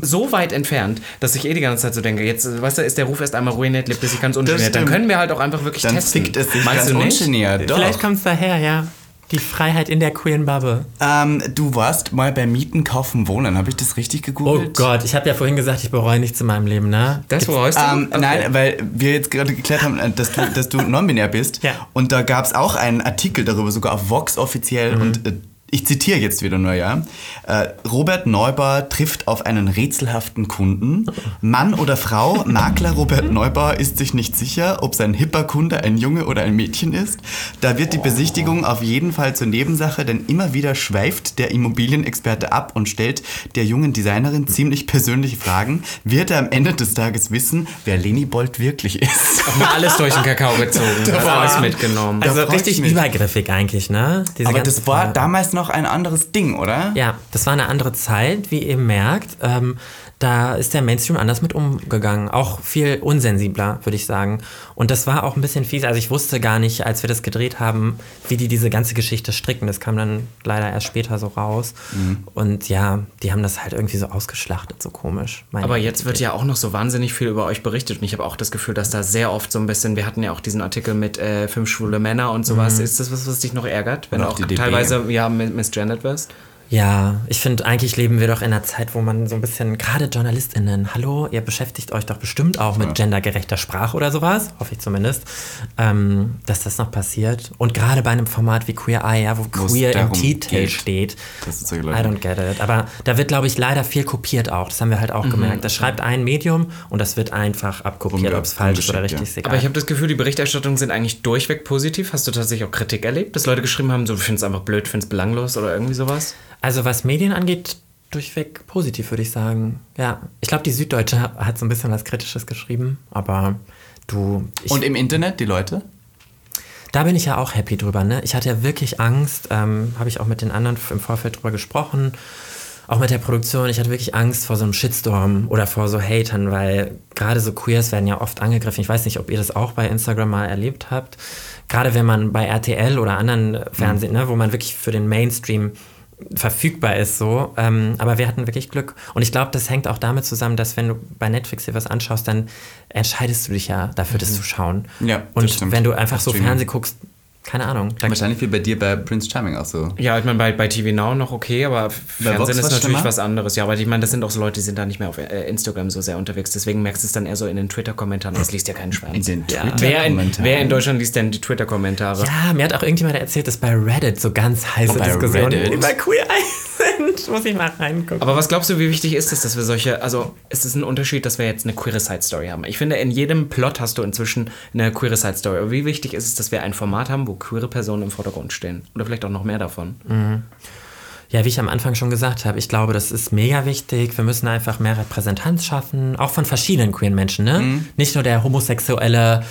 A: so weit entfernt, dass ich eh die ganze Zeit so denke, jetzt, weißt du, ist der Ruf erst einmal ruiniert, lebt er sich ganz ungeniert. Dann können wir halt auch einfach wirklich
B: Dann
A: testen.
B: fickt es sich
A: Meinst
B: ganz
A: du nicht?
B: ungeniert. Doch.
D: Vielleicht kommt es daher, ja. Die Freiheit in der queeren Bubble.
B: Ähm, du warst mal bei Mieten, Kaufen, Wohnen. Habe ich das richtig
D: Oh
B: gegoogelt?
D: Gott, ich habe ja vorhin gesagt, ich bereue nichts in meinem Leben, ne?
A: Das bereust du?
B: Ähm,
A: Okay.
B: Nein, weil wir jetzt gerade geklärt haben, äh, dass du, dass du non-binär bist.
D: Ja.
B: Und da gab es auch einen Artikel darüber, sogar auf Vox offiziell.
A: Mhm.
B: Und äh, ich zitiere jetzt wieder nur, ja. Äh, Robert Neubauer trifft auf einen rätselhaften Kunden. Mann oder Frau, Makler Robert Neubauer ist sich nicht sicher, ob sein hipper Kunde ein Junge oder ein Mädchen ist. Da wird die Besichtigung auf jeden Fall zur Nebensache, denn immer wieder schweift der Immobilienexperte ab und stellt der jungen Designerin ziemlich persönliche Fragen. Wird er am Ende des Tages wissen, wer Leni Bold wirklich ist?
A: Auch mal alles durch den Kakao gezogen. Hat alles mitgenommen.
D: Also richtig übergriffig eigentlich, ne? Diese
B: Aber das war damals noch ein anderes Ding, oder?
D: Ja, das war eine andere Zeit, wie ihr merkt. Ähm, da ist der Mainstream anders mit umgegangen. Auch viel unsensibler, würde ich sagen. Und das war auch ein bisschen fies. Also ich wusste gar nicht, als wir das gedreht haben, wie die diese ganze Geschichte stricken. Das kam dann leider erst später so raus.
B: Mhm.
D: Und ja, die haben das halt irgendwie so ausgeschlachtet, so komisch. Meine
A: Aber jetzt wird ja auch noch so wahnsinnig viel über euch berichtet und ich habe auch das Gefühl, dass da sehr oft so ein bisschen, wir hatten ja auch diesen Artikel mit äh, fünf schwule Männer und sowas. Ist das was, was dich noch ärgert, wenn
B: auch
A: auch
B: die DB.
A: teilweise ja misgendert wirst?
D: Ja, ich finde, eigentlich leben wir doch in einer Zeit, wo man so ein bisschen, gerade JournalistInnen, hallo, ihr beschäftigt euch doch bestimmt auch mit gendergerechter Sprache oder sowas, hoffe ich zumindest, ähm, dass das noch passiert. Und gerade bei einem Format wie Queer Eye, ja, wo
B: es
D: Queer im Titel
B: geht,
D: steht,
B: dass es solche
D: I don't get it. Aber da wird, glaube ich, leider viel kopiert auch. Das haben wir halt auch gemerkt. Das schreibt ein Medium und das wird einfach abkopiert, ob es falsch ist oder richtig, ist egal.
A: Aber ich habe das Gefühl, die Berichterstattungen sind eigentlich durchweg positiv. Hast du tatsächlich auch Kritik erlebt, dass Leute geschrieben haben, so, du findest es einfach blöd, findest es belanglos oder irgendwie sowas?
D: Also was Medien angeht, durchweg positiv, würde ich sagen. Ja, ich glaube, die Süddeutsche hat so ein bisschen was Kritisches geschrieben, aber du...
B: Und im Internet, die Leute?
D: da bin ich ja auch happy drüber. Ne? Ich hatte ja wirklich Angst, ähm, habe ich auch mit den anderen im Vorfeld drüber gesprochen, auch mit der Produktion. Ich hatte wirklich Angst vor so einem Shitstorm oder vor so Hatern, weil gerade so Queers werden ja oft angegriffen. Ich weiß nicht, ob ihr das auch bei Instagram mal erlebt habt. Gerade wenn man bei RTL oder anderen Fernsehen, ne, wo man wirklich für den Mainstream verfügbar ist so. Ähm, aber wir hatten wirklich Glück. Und ich glaube, das hängt auch damit zusammen, dass wenn du bei Netflix dir was anschaust, dann entscheidest du dich ja dafür, das zu schauen.
B: Ja, das
D: Und wenn du einfach so. Fernsehen guckst, keine Ahnung.
B: Wahrscheinlich wie bei dir bei Prince Charming auch so.
A: Ja, ich meine, bei, bei TV Now noch okay, aber Fernsehen
B: Vox
A: ist
B: was
A: natürlich
B: schlimmer?
A: was anderes. Ja, aber ich meine, das sind auch so Leute, die sind da nicht mehr auf äh, Instagram so sehr unterwegs. Deswegen merkst du es dann eher so in den Twitter-Kommentaren. Das liest ja kein Schwanz.
B: In den
D: Ja.
A: Wer in,
B: Twitter-Kommentaren.
A: wer in Deutschland liest denn die Twitter-Kommentare?
D: ja, mir hat auch irgendjemand erzählt, dass bei Reddit so ganz heiße
B: Oh, bei
D: Diskussionen
B: Reddit?
D: über Queer Eye sind. Muss ich mal reingucken.
A: Aber was glaubst du, wie wichtig ist es, dass wir solche, also ist es ein Unterschied, dass wir jetzt eine queere Side Story haben? Ich finde, in jedem Plot hast du inzwischen eine queere Side Story. Aber wie wichtig ist es, dass wir ein Format haben, wo queere Personen im Vordergrund stehen? Oder vielleicht auch noch mehr davon?
D: Ja, wie ich am Anfang schon gesagt habe, ich glaube, das ist mega wichtig. Wir müssen einfach mehr Repräsentanz schaffen, auch von verschiedenen queeren Menschen. Ne?
B: Mhm.
D: Nicht nur der homosexuelle,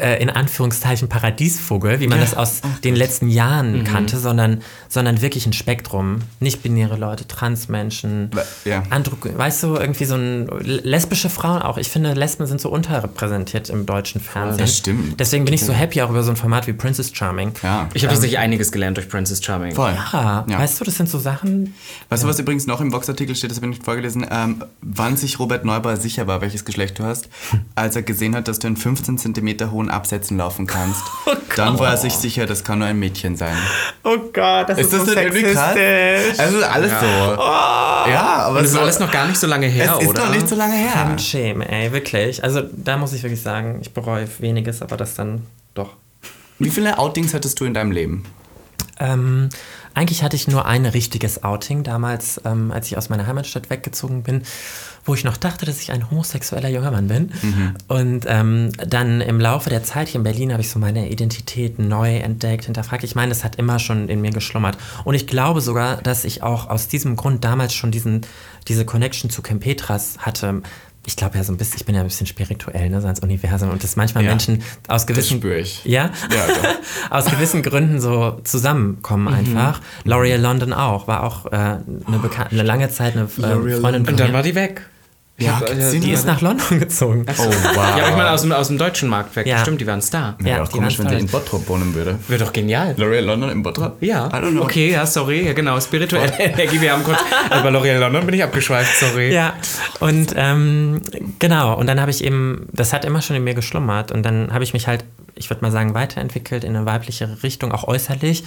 D: äh, in Anführungszeichen, Paradiesvogel, wie man das aus den letzten Jahren
B: Mhm.
D: kannte, sondern, sondern wirklich ein Spektrum. Nicht-binäre Leute, Transmenschen,
B: Ja.
D: Andro weißt du, irgendwie so ein lesbische Frauen auch. Ich finde, Lesben sind so unterrepräsentiert im deutschen Fernsehen.
B: das stimmt.
D: Deswegen bin ich so happy auch über so ein Format wie Princess Charming.
B: Ja.
A: Ich habe tatsächlich einiges gelernt durch Princess Charming.
B: Voll. Ja.
D: weißt du, das sind so Sachen,
B: Weißt du, was übrigens noch im Vox-Artikel steht, das habe ich nicht vorgelesen, ähm, wann sich Robert Neubauer sicher war, welches Geschlecht du hast, als er gesehen hat, dass du in 15 cm hohen Absätzen laufen kannst. Dann war er sich sicher, das kann nur ein Mädchen sein.
D: Oh Gott, das
B: Ist das nicht irgendwie krass? Also alles so. Ja, aber
A: das ist
B: so,
A: alles noch gar nicht so lange her,
B: es ist
A: oder?
B: noch nicht so lange her.
D: Fremdschämen, ey, wirklich. Also da muss ich wirklich sagen, ich bereue weniges, aber das dann doch.
B: Wie viele Outings hattest du in deinem Leben?
D: Ähm, eigentlich hatte ich nur ein richtiges Outing damals, ähm, als ich aus meiner Heimatstadt weggezogen bin, wo ich noch dachte, dass ich ein homosexueller junger Mann bin. Und ähm, dann im Laufe der Zeit hier in Berlin habe ich so meine Identität neu entdeckt, hinterfragt. Ich meine, es hat immer schon in mir geschlummert. Und ich glaube sogar, dass ich auch aus diesem Grund damals schon diesen, diese Connection zu Kim Petras hatte. Ich glaube ja so ein bisschen, ich bin ja ein bisschen spirituell, ne, so ans Universum und dass manchmal
B: Ja,
D: Menschen aus gewissen ja?
B: Ja.
D: Aus gewissen Gründen so zusammenkommen einfach. L'Oreal London auch, war auch äh, eine, bekan- eine lange Zeit eine äh, Freundin von
A: Und dann war die weg. Ich
B: Ja,
A: hab,
B: sind
D: Die ist nach London gezogen.
B: Oh, wow.
A: Ja, aber ich meine, aus dem, aus dem deutschen Markt weg.
D: Ja.
A: Stimmt, die waren Star.
D: Ja,
B: Wäre auch
D: die
B: komisch, wenn sie in Bottrop wohnen würde.
A: Wäre doch genial.
B: L'Oreal London in Bottrop?
A: Ja,
B: I don't know.
A: okay, ja, sorry, ja genau, spirituelle Energie, wir haben kurz, also bei L'Oreal London bin ich abgeschweift, sorry.
D: Ja, und ähm, genau, und dann habe ich eben, das hat immer schon in mir geschlummert und dann habe ich mich halt, ich würde mal sagen, weiterentwickelt in eine weibliche Richtung, auch äußerlich.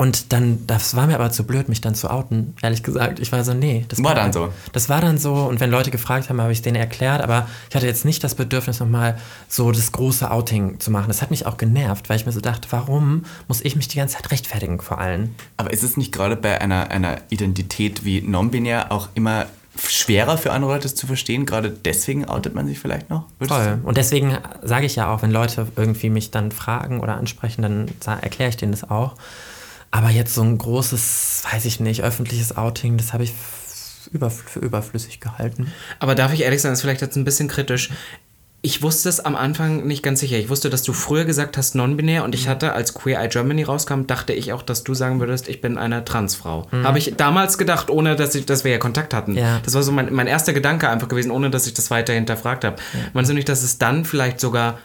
D: Und dann, das war mir aber zu blöd, mich dann zu outen, ehrlich gesagt. Ich war so, nee. Das
B: War dann so?
D: Das war dann so. Und wenn Leute gefragt haben, habe ich denen erklärt. Aber ich hatte jetzt nicht das Bedürfnis, nochmal so das große Outing zu machen. Das hat mich auch genervt, weil ich mir so dachte, warum muss ich mich die ganze Zeit rechtfertigen vor allen?
B: Aber ist es nicht gerade bei einer, einer Identität wie non-binär auch immer schwerer für andere Leute zu verstehen? Gerade deswegen outet man sich vielleicht noch?
D: Voll. Und deswegen sage ich ja auch, wenn Leute irgendwie mich dann fragen oder ansprechen, dann erkläre ich denen das auch. Aber jetzt so ein großes, weiß ich nicht, öffentliches Outing, das habe ich f- über, für überflüssig gehalten.
A: Aber darf ich ehrlich sein, das ist vielleicht jetzt ein bisschen kritisch. Ich wusste es am Anfang nicht ganz sicher. Ich wusste, dass du früher gesagt hast non-binär und ich hatte, als Queer Eye Germany rauskam, dachte ich auch, dass du sagen würdest, ich bin eine Transfrau. Habe ich damals gedacht, ohne dass, ich, dass wir ja Kontakt hatten.
D: Ja.
A: Das war so mein, mein erster Gedanke einfach gewesen, ohne dass ich das weiter hinterfragt habe. Meinst du nicht, dass es dann vielleicht sogar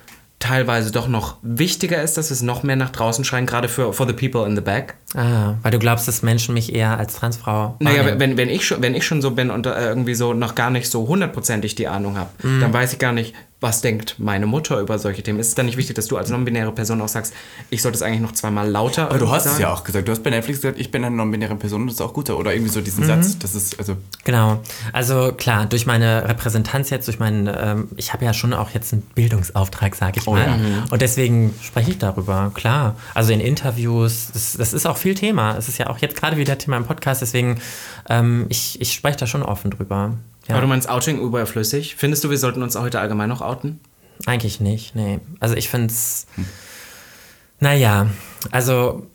A: teilweise doch noch wichtiger ist, dass wir es noch mehr nach draußen schreien, gerade für for the people in the back?
D: Ah, weil du glaubst, dass Menschen mich eher als Transfrau
A: Naja,
D: wahrnehmen.
A: wenn, wenn, ich schon, wenn ich schon so bin und äh, irgendwie so noch gar nicht so hundertprozentig die Ahnung habe, dann weiß ich gar nicht, was denkt meine Mutter über solche Themen. Ist es dann nicht wichtig, dass du als non-binäre Person auch sagst, ich sollte es eigentlich noch zweimal lauter
B: Aber du hast
A: sagen?
B: es ja auch gesagt. Du hast bei Netflix gesagt, ich bin eine non-binäre Person und das ist auch gut. Oder irgendwie so diesen Satz. Das ist, also,
D: Genau. Also klar, durch meine Repräsentanz jetzt, durch meinen, ähm, ich habe ja schon auch jetzt einen Bildungsauftrag, sage ich
B: Oh
D: mal.
B: ja.
D: Und deswegen spreche ich darüber, klar. Also in Interviews, das, das ist auch viel Thema. Es ist ja auch jetzt gerade wieder Thema im Podcast, deswegen ähm, ich, ich spreche da schon offen drüber. Ja.
A: Aber du meinst Outing überflüssig? Findest du, wir sollten uns heute allgemein noch outen?
D: Eigentlich nicht, nee. Also ich finde es. Naja, also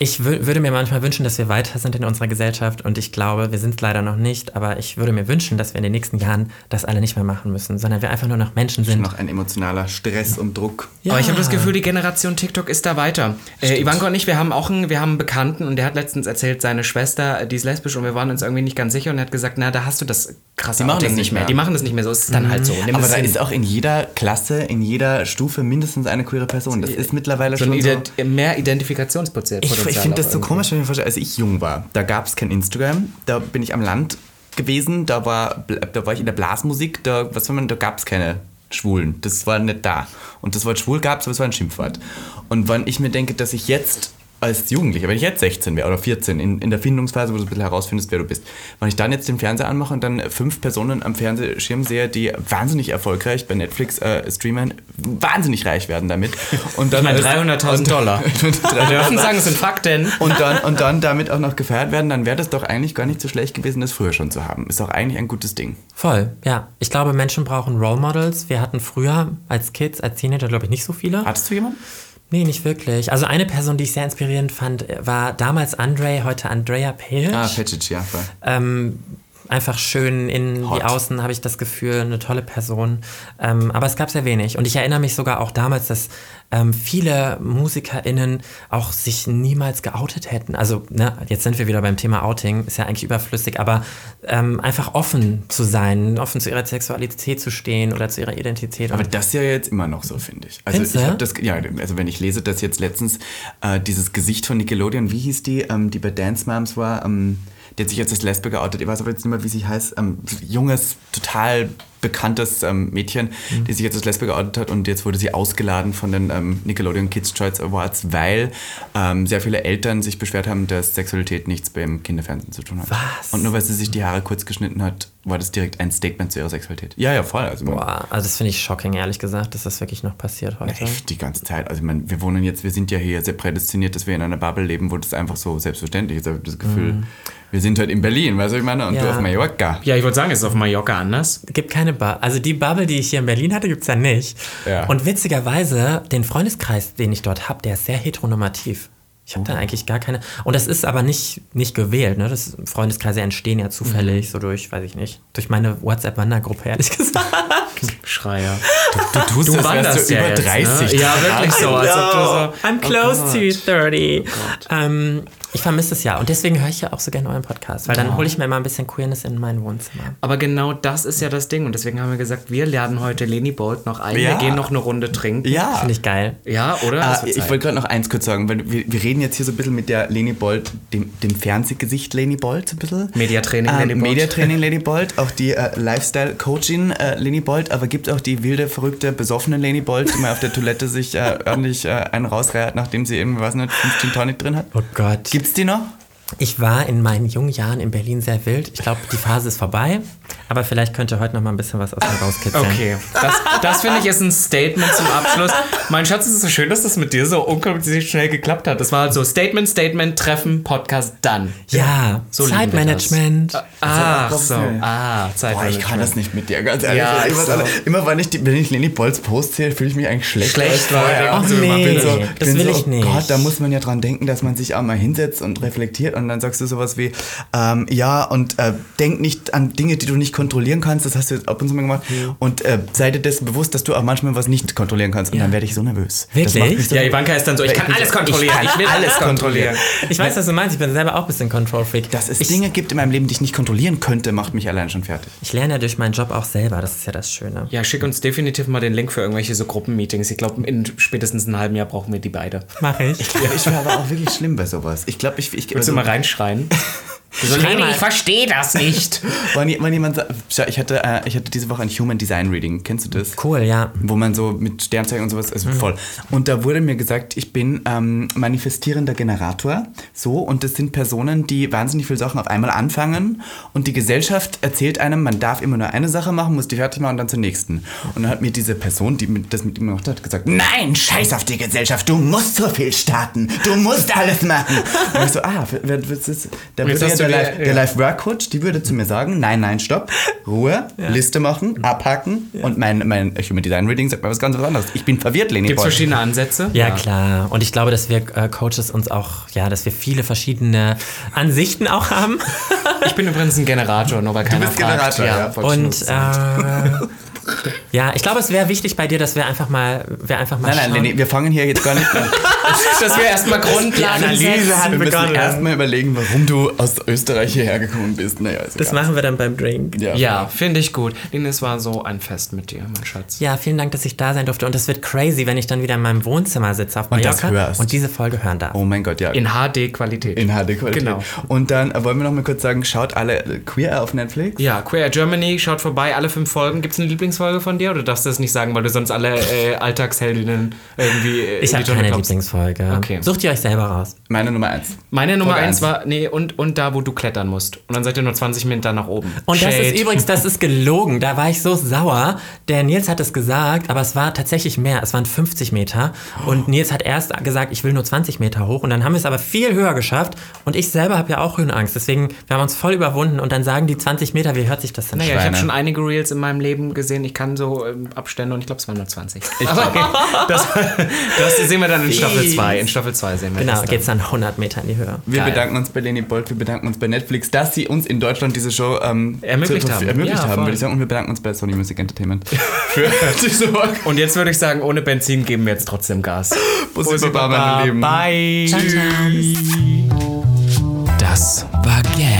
D: ich wü- würde mir manchmal wünschen, dass wir weiter sind in unserer Gesellschaft und ich glaube, wir sind es leider noch nicht, aber ich würde mir wünschen, dass wir in den nächsten Jahren das alle nicht mehr machen müssen, sondern wir einfach nur noch Menschen sind.
B: noch ein emotionaler Stress und Druck.
D: Ja.
A: Aber ich habe das Gefühl, die Generation TikTok ist da weiter. Äh, Ivanka und ich, wir haben auch einen, wir haben einen Bekannten und der hat letztens erzählt, seine Schwester, äh, die ist lesbisch und wir waren uns irgendwie nicht ganz sicher und er hat gesagt, na, da hast du das krasse
B: Die machen das nicht mehr.
A: Die machen das nicht mehr so. Es ist dann halt so. Nimm
B: Aber
A: es
B: da
A: hin.
B: ist auch in jeder Klasse, in jeder Stufe mindestens eine queere Person. Das ist mittlerweile
A: so
B: schon
A: ein
B: so.
A: Ident mehr Identifikationspotenzial.
B: Ich, ich finde das so
A: irgendwie.
B: komisch, wenn ich mir vorstelle, als ich jung war, da gab es kein Instagram, da bin ich am Land gewesen, da war, da war ich in der Blasmusik, da, was man, da gab es keine Schwulen, das war nicht da. Und das Wort schwul gab es, aber es war ein Schimpfwort. Und wenn ich mir denke, dass ich jetzt als Jugendlicher, wenn ich jetzt 16 wäre oder 14, in, in der Findungsphase, wo du ein bisschen herausfindest, wer du bist, wenn ich dann jetzt den Fernseher anmache und dann fünf Personen am Fernsehschirm sehe, die wahnsinnig erfolgreich bei Netflix äh, streamen, wahnsinnig reich werden damit. Und dann
A: Ich meine, 300.000 Dollar. Wir dürfen sagen, es sind Fakten.
B: und dann, und dann damit auch noch gefeiert werden, dann wäre das doch eigentlich gar nicht so schlecht gewesen, das früher schon zu haben. Ist doch eigentlich ein gutes Ding.
D: Voll, ja. Ich glaube, Menschen brauchen Role Models. Wir hatten früher als Kids, als Teenager, glaube ich, nicht so viele.
B: Hattest du jemanden?
D: Nee, nicht wirklich. Also eine Person, die ich sehr inspirierend fand, war damals Andre, heute Andrea Page.
B: Ah, Petcic, ja.
D: Ähm, einfach schön in
B: Hot.
D: die Außen, habe ich das Gefühl, eine tolle Person. Ähm, aber es gab sehr wenig. Und ich erinnere mich sogar auch damals, dass ähm, viele MusikerInnen auch sich niemals geoutet hätten. Also, ne, jetzt sind wir wieder beim Thema Outing, ist ja eigentlich überflüssig, aber ähm, einfach offen zu sein, offen zu ihrer Sexualität zu stehen oder zu ihrer Identität.
B: Aber das ist ja jetzt immer noch so, finde ich. Also
D: Findest
B: ich
D: du?
B: habe das, ja, also wenn ich lese, dass jetzt letztens äh, dieses Gesicht von Nickelodeon, wie hieß die, ähm, die bei Dance Moms war, ähm, die hat sich jetzt als Lesbe geoutet. Ich weiß aber jetzt nicht mehr, wie sie heißt. Ähm, junges, total bekanntes ähm, Mädchen,
D: Mhm.
B: die sich jetzt als Lesbe geoutet hat und jetzt wurde sie ausgeladen von den ähm, Nickelodeon Kids Choice Awards, weil ähm, sehr viele Eltern sich beschwert haben, dass Sexualität nichts beim Kinderfernsehen zu tun hat.
D: Was?
B: Und nur weil sie sich die Haare kurz geschnitten hat, war das direkt ein Statement zu ihrer Sexualität. Ja, ja, voll. Also
D: boah, also das finde ich shocking, ehrlich gesagt, dass das wirklich noch passiert heute.
B: Echt die ganze Zeit. Also ich meine, wir wohnen jetzt, wir sind ja hier sehr prädestiniert, dass wir in einer Bubble leben, wo das einfach so selbstverständlich ist. Ich habe das Gefühl, wir sind halt in Berlin, weißt du, was ich meine? Und du
D: Ja.
B: auf Mallorca.
A: Ja, ich wollte sagen, es ist auf Mallorca anders.
D: gibt keine Bubble. Also die Bubble, die ich hier in Berlin hatte, gibt es ja nicht.
B: Ja.
D: Und witzigerweise, den Freundeskreis, den ich dort habe, der ist sehr heteronormativ. Ich habe da eigentlich gar keine. Und das ist aber nicht, nicht gewählt. Ne? Das, Freundeskreise entstehen ja zufällig, so durch, weiß ich nicht, durch meine WhatsApp-Wandergruppe, ehrlich gesagt.
A: Schreier.
B: Du tust
A: Du
B: das,
A: wanderst
B: du
A: ja
B: über
A: jetzt,
B: 30
A: ne? Ja, wirklich so. Als ob du so
D: I'm close to 30. ähm, ich vermisse es ja. Und deswegen höre ich ja auch so gerne euren Podcast, weil dann hole ich mir immer ein bisschen Queerness in mein Wohnzimmer.
A: Aber genau das ist ja das Ding. Und deswegen haben wir gesagt, wir laden heute Leni Bolt noch ein.
B: Ja.
A: Wir gehen noch eine Runde trinken.
B: Ja.
D: Finde ich geil.
A: Ja, oder? Wird
B: ich wollte gerade noch eins kurz sagen, weil wir, wir reden jetzt hier so ein bisschen mit der Leni Bolt, dem, dem Fernsehgesicht Leni Bolt, so ein bisschen.
A: Mediatraining
B: ähm,
A: Leni Bolt.
B: Mediatraining Leni Bolt, auch die äh, Lifestyle-Coachin äh, Leni Bolt. Aber gibt auch die wilde, verrückte, besoffene Leni Bolt, die mal auf der Toilette sich äh, ordentlich äh, einen rausreiht, nachdem sie irgendwie, was nicht, 15 Tonic drin hat.
D: Oh Gott.
B: Gibt's die noch?
D: Ich war in meinen jungen Jahren in Berlin sehr wild. Ich glaube, die Phase ist vorbei. Aber vielleicht könnt ihr heute noch mal ein bisschen was aus mir rauskitzeln.
A: Okay, das, das finde ich ist ein Statement zum Abschluss. Mein Schatz, es ist so schön, dass das mit dir so unkompliziert schnell geklappt hat. Das war halt so Statement, Statement, Treffen, Podcast, dann.
D: Ja,
A: So
D: Zeitmanagement.
A: Ach so,
B: professionell.
A: ah,
B: Boah,
A: Zeitmanagement.
B: ich kann das nicht mit dir, ganz ehrlich.
A: Ja,
B: immer,
A: ist so.
B: immer wenn ich, die, wenn ich Leni Bolts Post sehe, fühle ich mich eigentlich schlecht.
A: Schlecht. Ach
B: Also immer
D: nee,
B: bin so,
D: das
B: bin
D: will
B: so,
D: ich
B: oh
D: nicht.
B: Gott, da muss man ja dran denken, dass man sich auch mal hinsetzt und reflektiert und dann sagst du sowas wie, ähm, ja, und äh, denk nicht an Dinge, die du nicht kontrollieren kannst, das hast du jetzt ab und zu mal gemacht. Und äh, sei dir dessen bewusst, dass du auch manchmal was nicht kontrollieren kannst. Und dann werde ich so nervös. Das
D: Wirklich?
B: so
A: Ja, Ivanka ist dann so, ich kann
B: bin
A: alles kontrollieren.
B: Ich, kann
A: will
B: alles kontrollieren.
D: Ich weiß, was du meinst. Ich bin selber auch ein bisschen Control Freak.
B: Dass es
D: ich,
B: Dinge gibt in meinem Leben, die ich nicht kontrollieren könnte, macht mich allein schon fertig.
D: ich lerne ja durch meinen Job auch selber. Das ist ja das Schöne.
A: Ja, schick uns definitiv mal den Link für irgendwelche so Gruppenmeetings. Ich glaube, in spätestens einem halben Jahr brauchen wir die beide.
D: Mache ich.
B: Ja, ich wäre aber auch wirklich schlimm bei sowas. Ich glaube, ich, ich
A: Willst du mal reinschreien? So,
D: mal.
A: ich verstehe das nicht.
B: Wenn, je- wenn jemand sagt, ich hatte, äh, ich hatte diese Woche ein Human Design Reading, kennst du das?
D: Cool, ja.
B: Wo man so mit Sternzeichen und sowas, also voll. Und da wurde mir gesagt, ich bin ähm, manifestierender Generator, so, und das sind Personen, die wahnsinnig viele Sachen auf einmal anfangen und die Gesellschaft erzählt einem, man darf immer nur eine Sache machen, muss die fertig machen und dann zur nächsten. Und dann hat mir diese Person, die das mit ihm gemacht hat, gesagt, nein, scheiß auf die Gesellschaft, du musst so viel starten, du musst alles machen. Und ich so, ah, wer, was ist, da ja
A: hast
B: der,
A: du
B: Life, der
A: ja.
B: Life Work Coach, die würde zu mir sagen, nein, nein, stopp, Ruhe, Liste machen, abhaken und mein, mein Human Design Reading sagt mir was ganz was anderes. Ich bin verwirrt, Leni.
A: Gibt es verschiedene Ansätze?
D: Ja, klar. Und ich glaube, dass wir äh, Coaches uns auch, ja, dass wir viele verschiedene Ansichten auch haben.
A: Ich bin übrigens ein Generator, nur weil keiner
B: bist
A: fragt.
B: Generator, ja. voll
D: Und äh, ja, ich glaube, es wäre wichtig bei dir, dass wir einfach mal, wir einfach mal
B: Nein, nein,
D: schauen.
B: Leni, wir fangen hier jetzt gar nicht an.
A: Dass wir erstmal Grundlagen
D: Analyse hat
B: Wir müssen
D: begonnen.
B: erstmal überlegen, warum du aus Österreich hierher gekommen bist. Naja, ist
D: Das
B: egal.
D: machen wir dann beim Drink.
B: Ja.
A: Ja, finde ich gut. Lene, es war so ein Fest mit dir, mein Schatz.
D: Ja, vielen Dank, dass ich da sein durfte. Und es wird crazy, wenn ich dann wieder in meinem Wohnzimmer sitze auf
B: Und das
D: Mallorca
B: hörst.
D: und diese Folge hören darf.
B: Oh mein Gott, ja.
A: In HD-Qualität.
B: In HD-Qualität.
A: Genau.
B: Und dann äh, wollen wir noch mal kurz sagen, schaut alle äh, Queer auf Netflix.
A: Ja, Queer Germany, schaut vorbei, alle fünf Folgen. Gibt es eine Lieblingsfolge von dir oder darfst du das nicht sagen, weil du sonst alle äh, Alltagsheldinnen irgendwie äh,
D: Ich habe keine
A: klopfst?
D: Lieblingsfolge.
A: Okay.
D: Sucht ihr euch selber raus.
B: Meine Nummer eins.
A: Meine Nummer
B: Folge
A: eins war, nee, und, und da, wo du klettern musst. Und dann seid ihr nur 20 Meter nach oben.
D: Und das
A: Shade.
D: ist übrigens, das ist gelogen. Da war ich so sauer. Der Nils hat es gesagt, aber es war tatsächlich mehr. Es waren 50 Meter. Und Nils hat erst gesagt, ich will nur 20 Meter hoch. Und dann haben wir es aber viel höher geschafft. Und ich selber habe ja auch Höhenangst. Deswegen, wir haben uns voll überwunden. Und dann sagen die 20 Meter, wie hört sich das denn
A: Naja, ich
B: Schweine.
A: habe schon einige Reels in meinem Leben gesehen. Ich kann so ähm, Abstände und ich glaube, es waren nur 20. Aber okay, das, das sehen wir dann in Staffel 2. In Staffel 2 sehen wir
D: Genau,
A: das dann.
D: geht's dann 100 Meter in die Höhe.
B: Wir
A: Geil.
B: bedanken uns bei Leni Bolt, wir bedanken uns bei Netflix, dass sie uns in Deutschland diese Show ähm,
A: Ermöglicht
B: zur-
A: haben.
B: ermöglicht
A: Ja,
B: haben
A: voll.
B: würde ich sagen. Und wir bedanken uns bei Sony Music Entertainment für diese Folge.
A: Und jetzt würde ich sagen, ohne Benzin geben wir jetzt trotzdem Gas.
B: Bussi, Baba, meine Lieben.
A: Bye.
E: Das war Gag,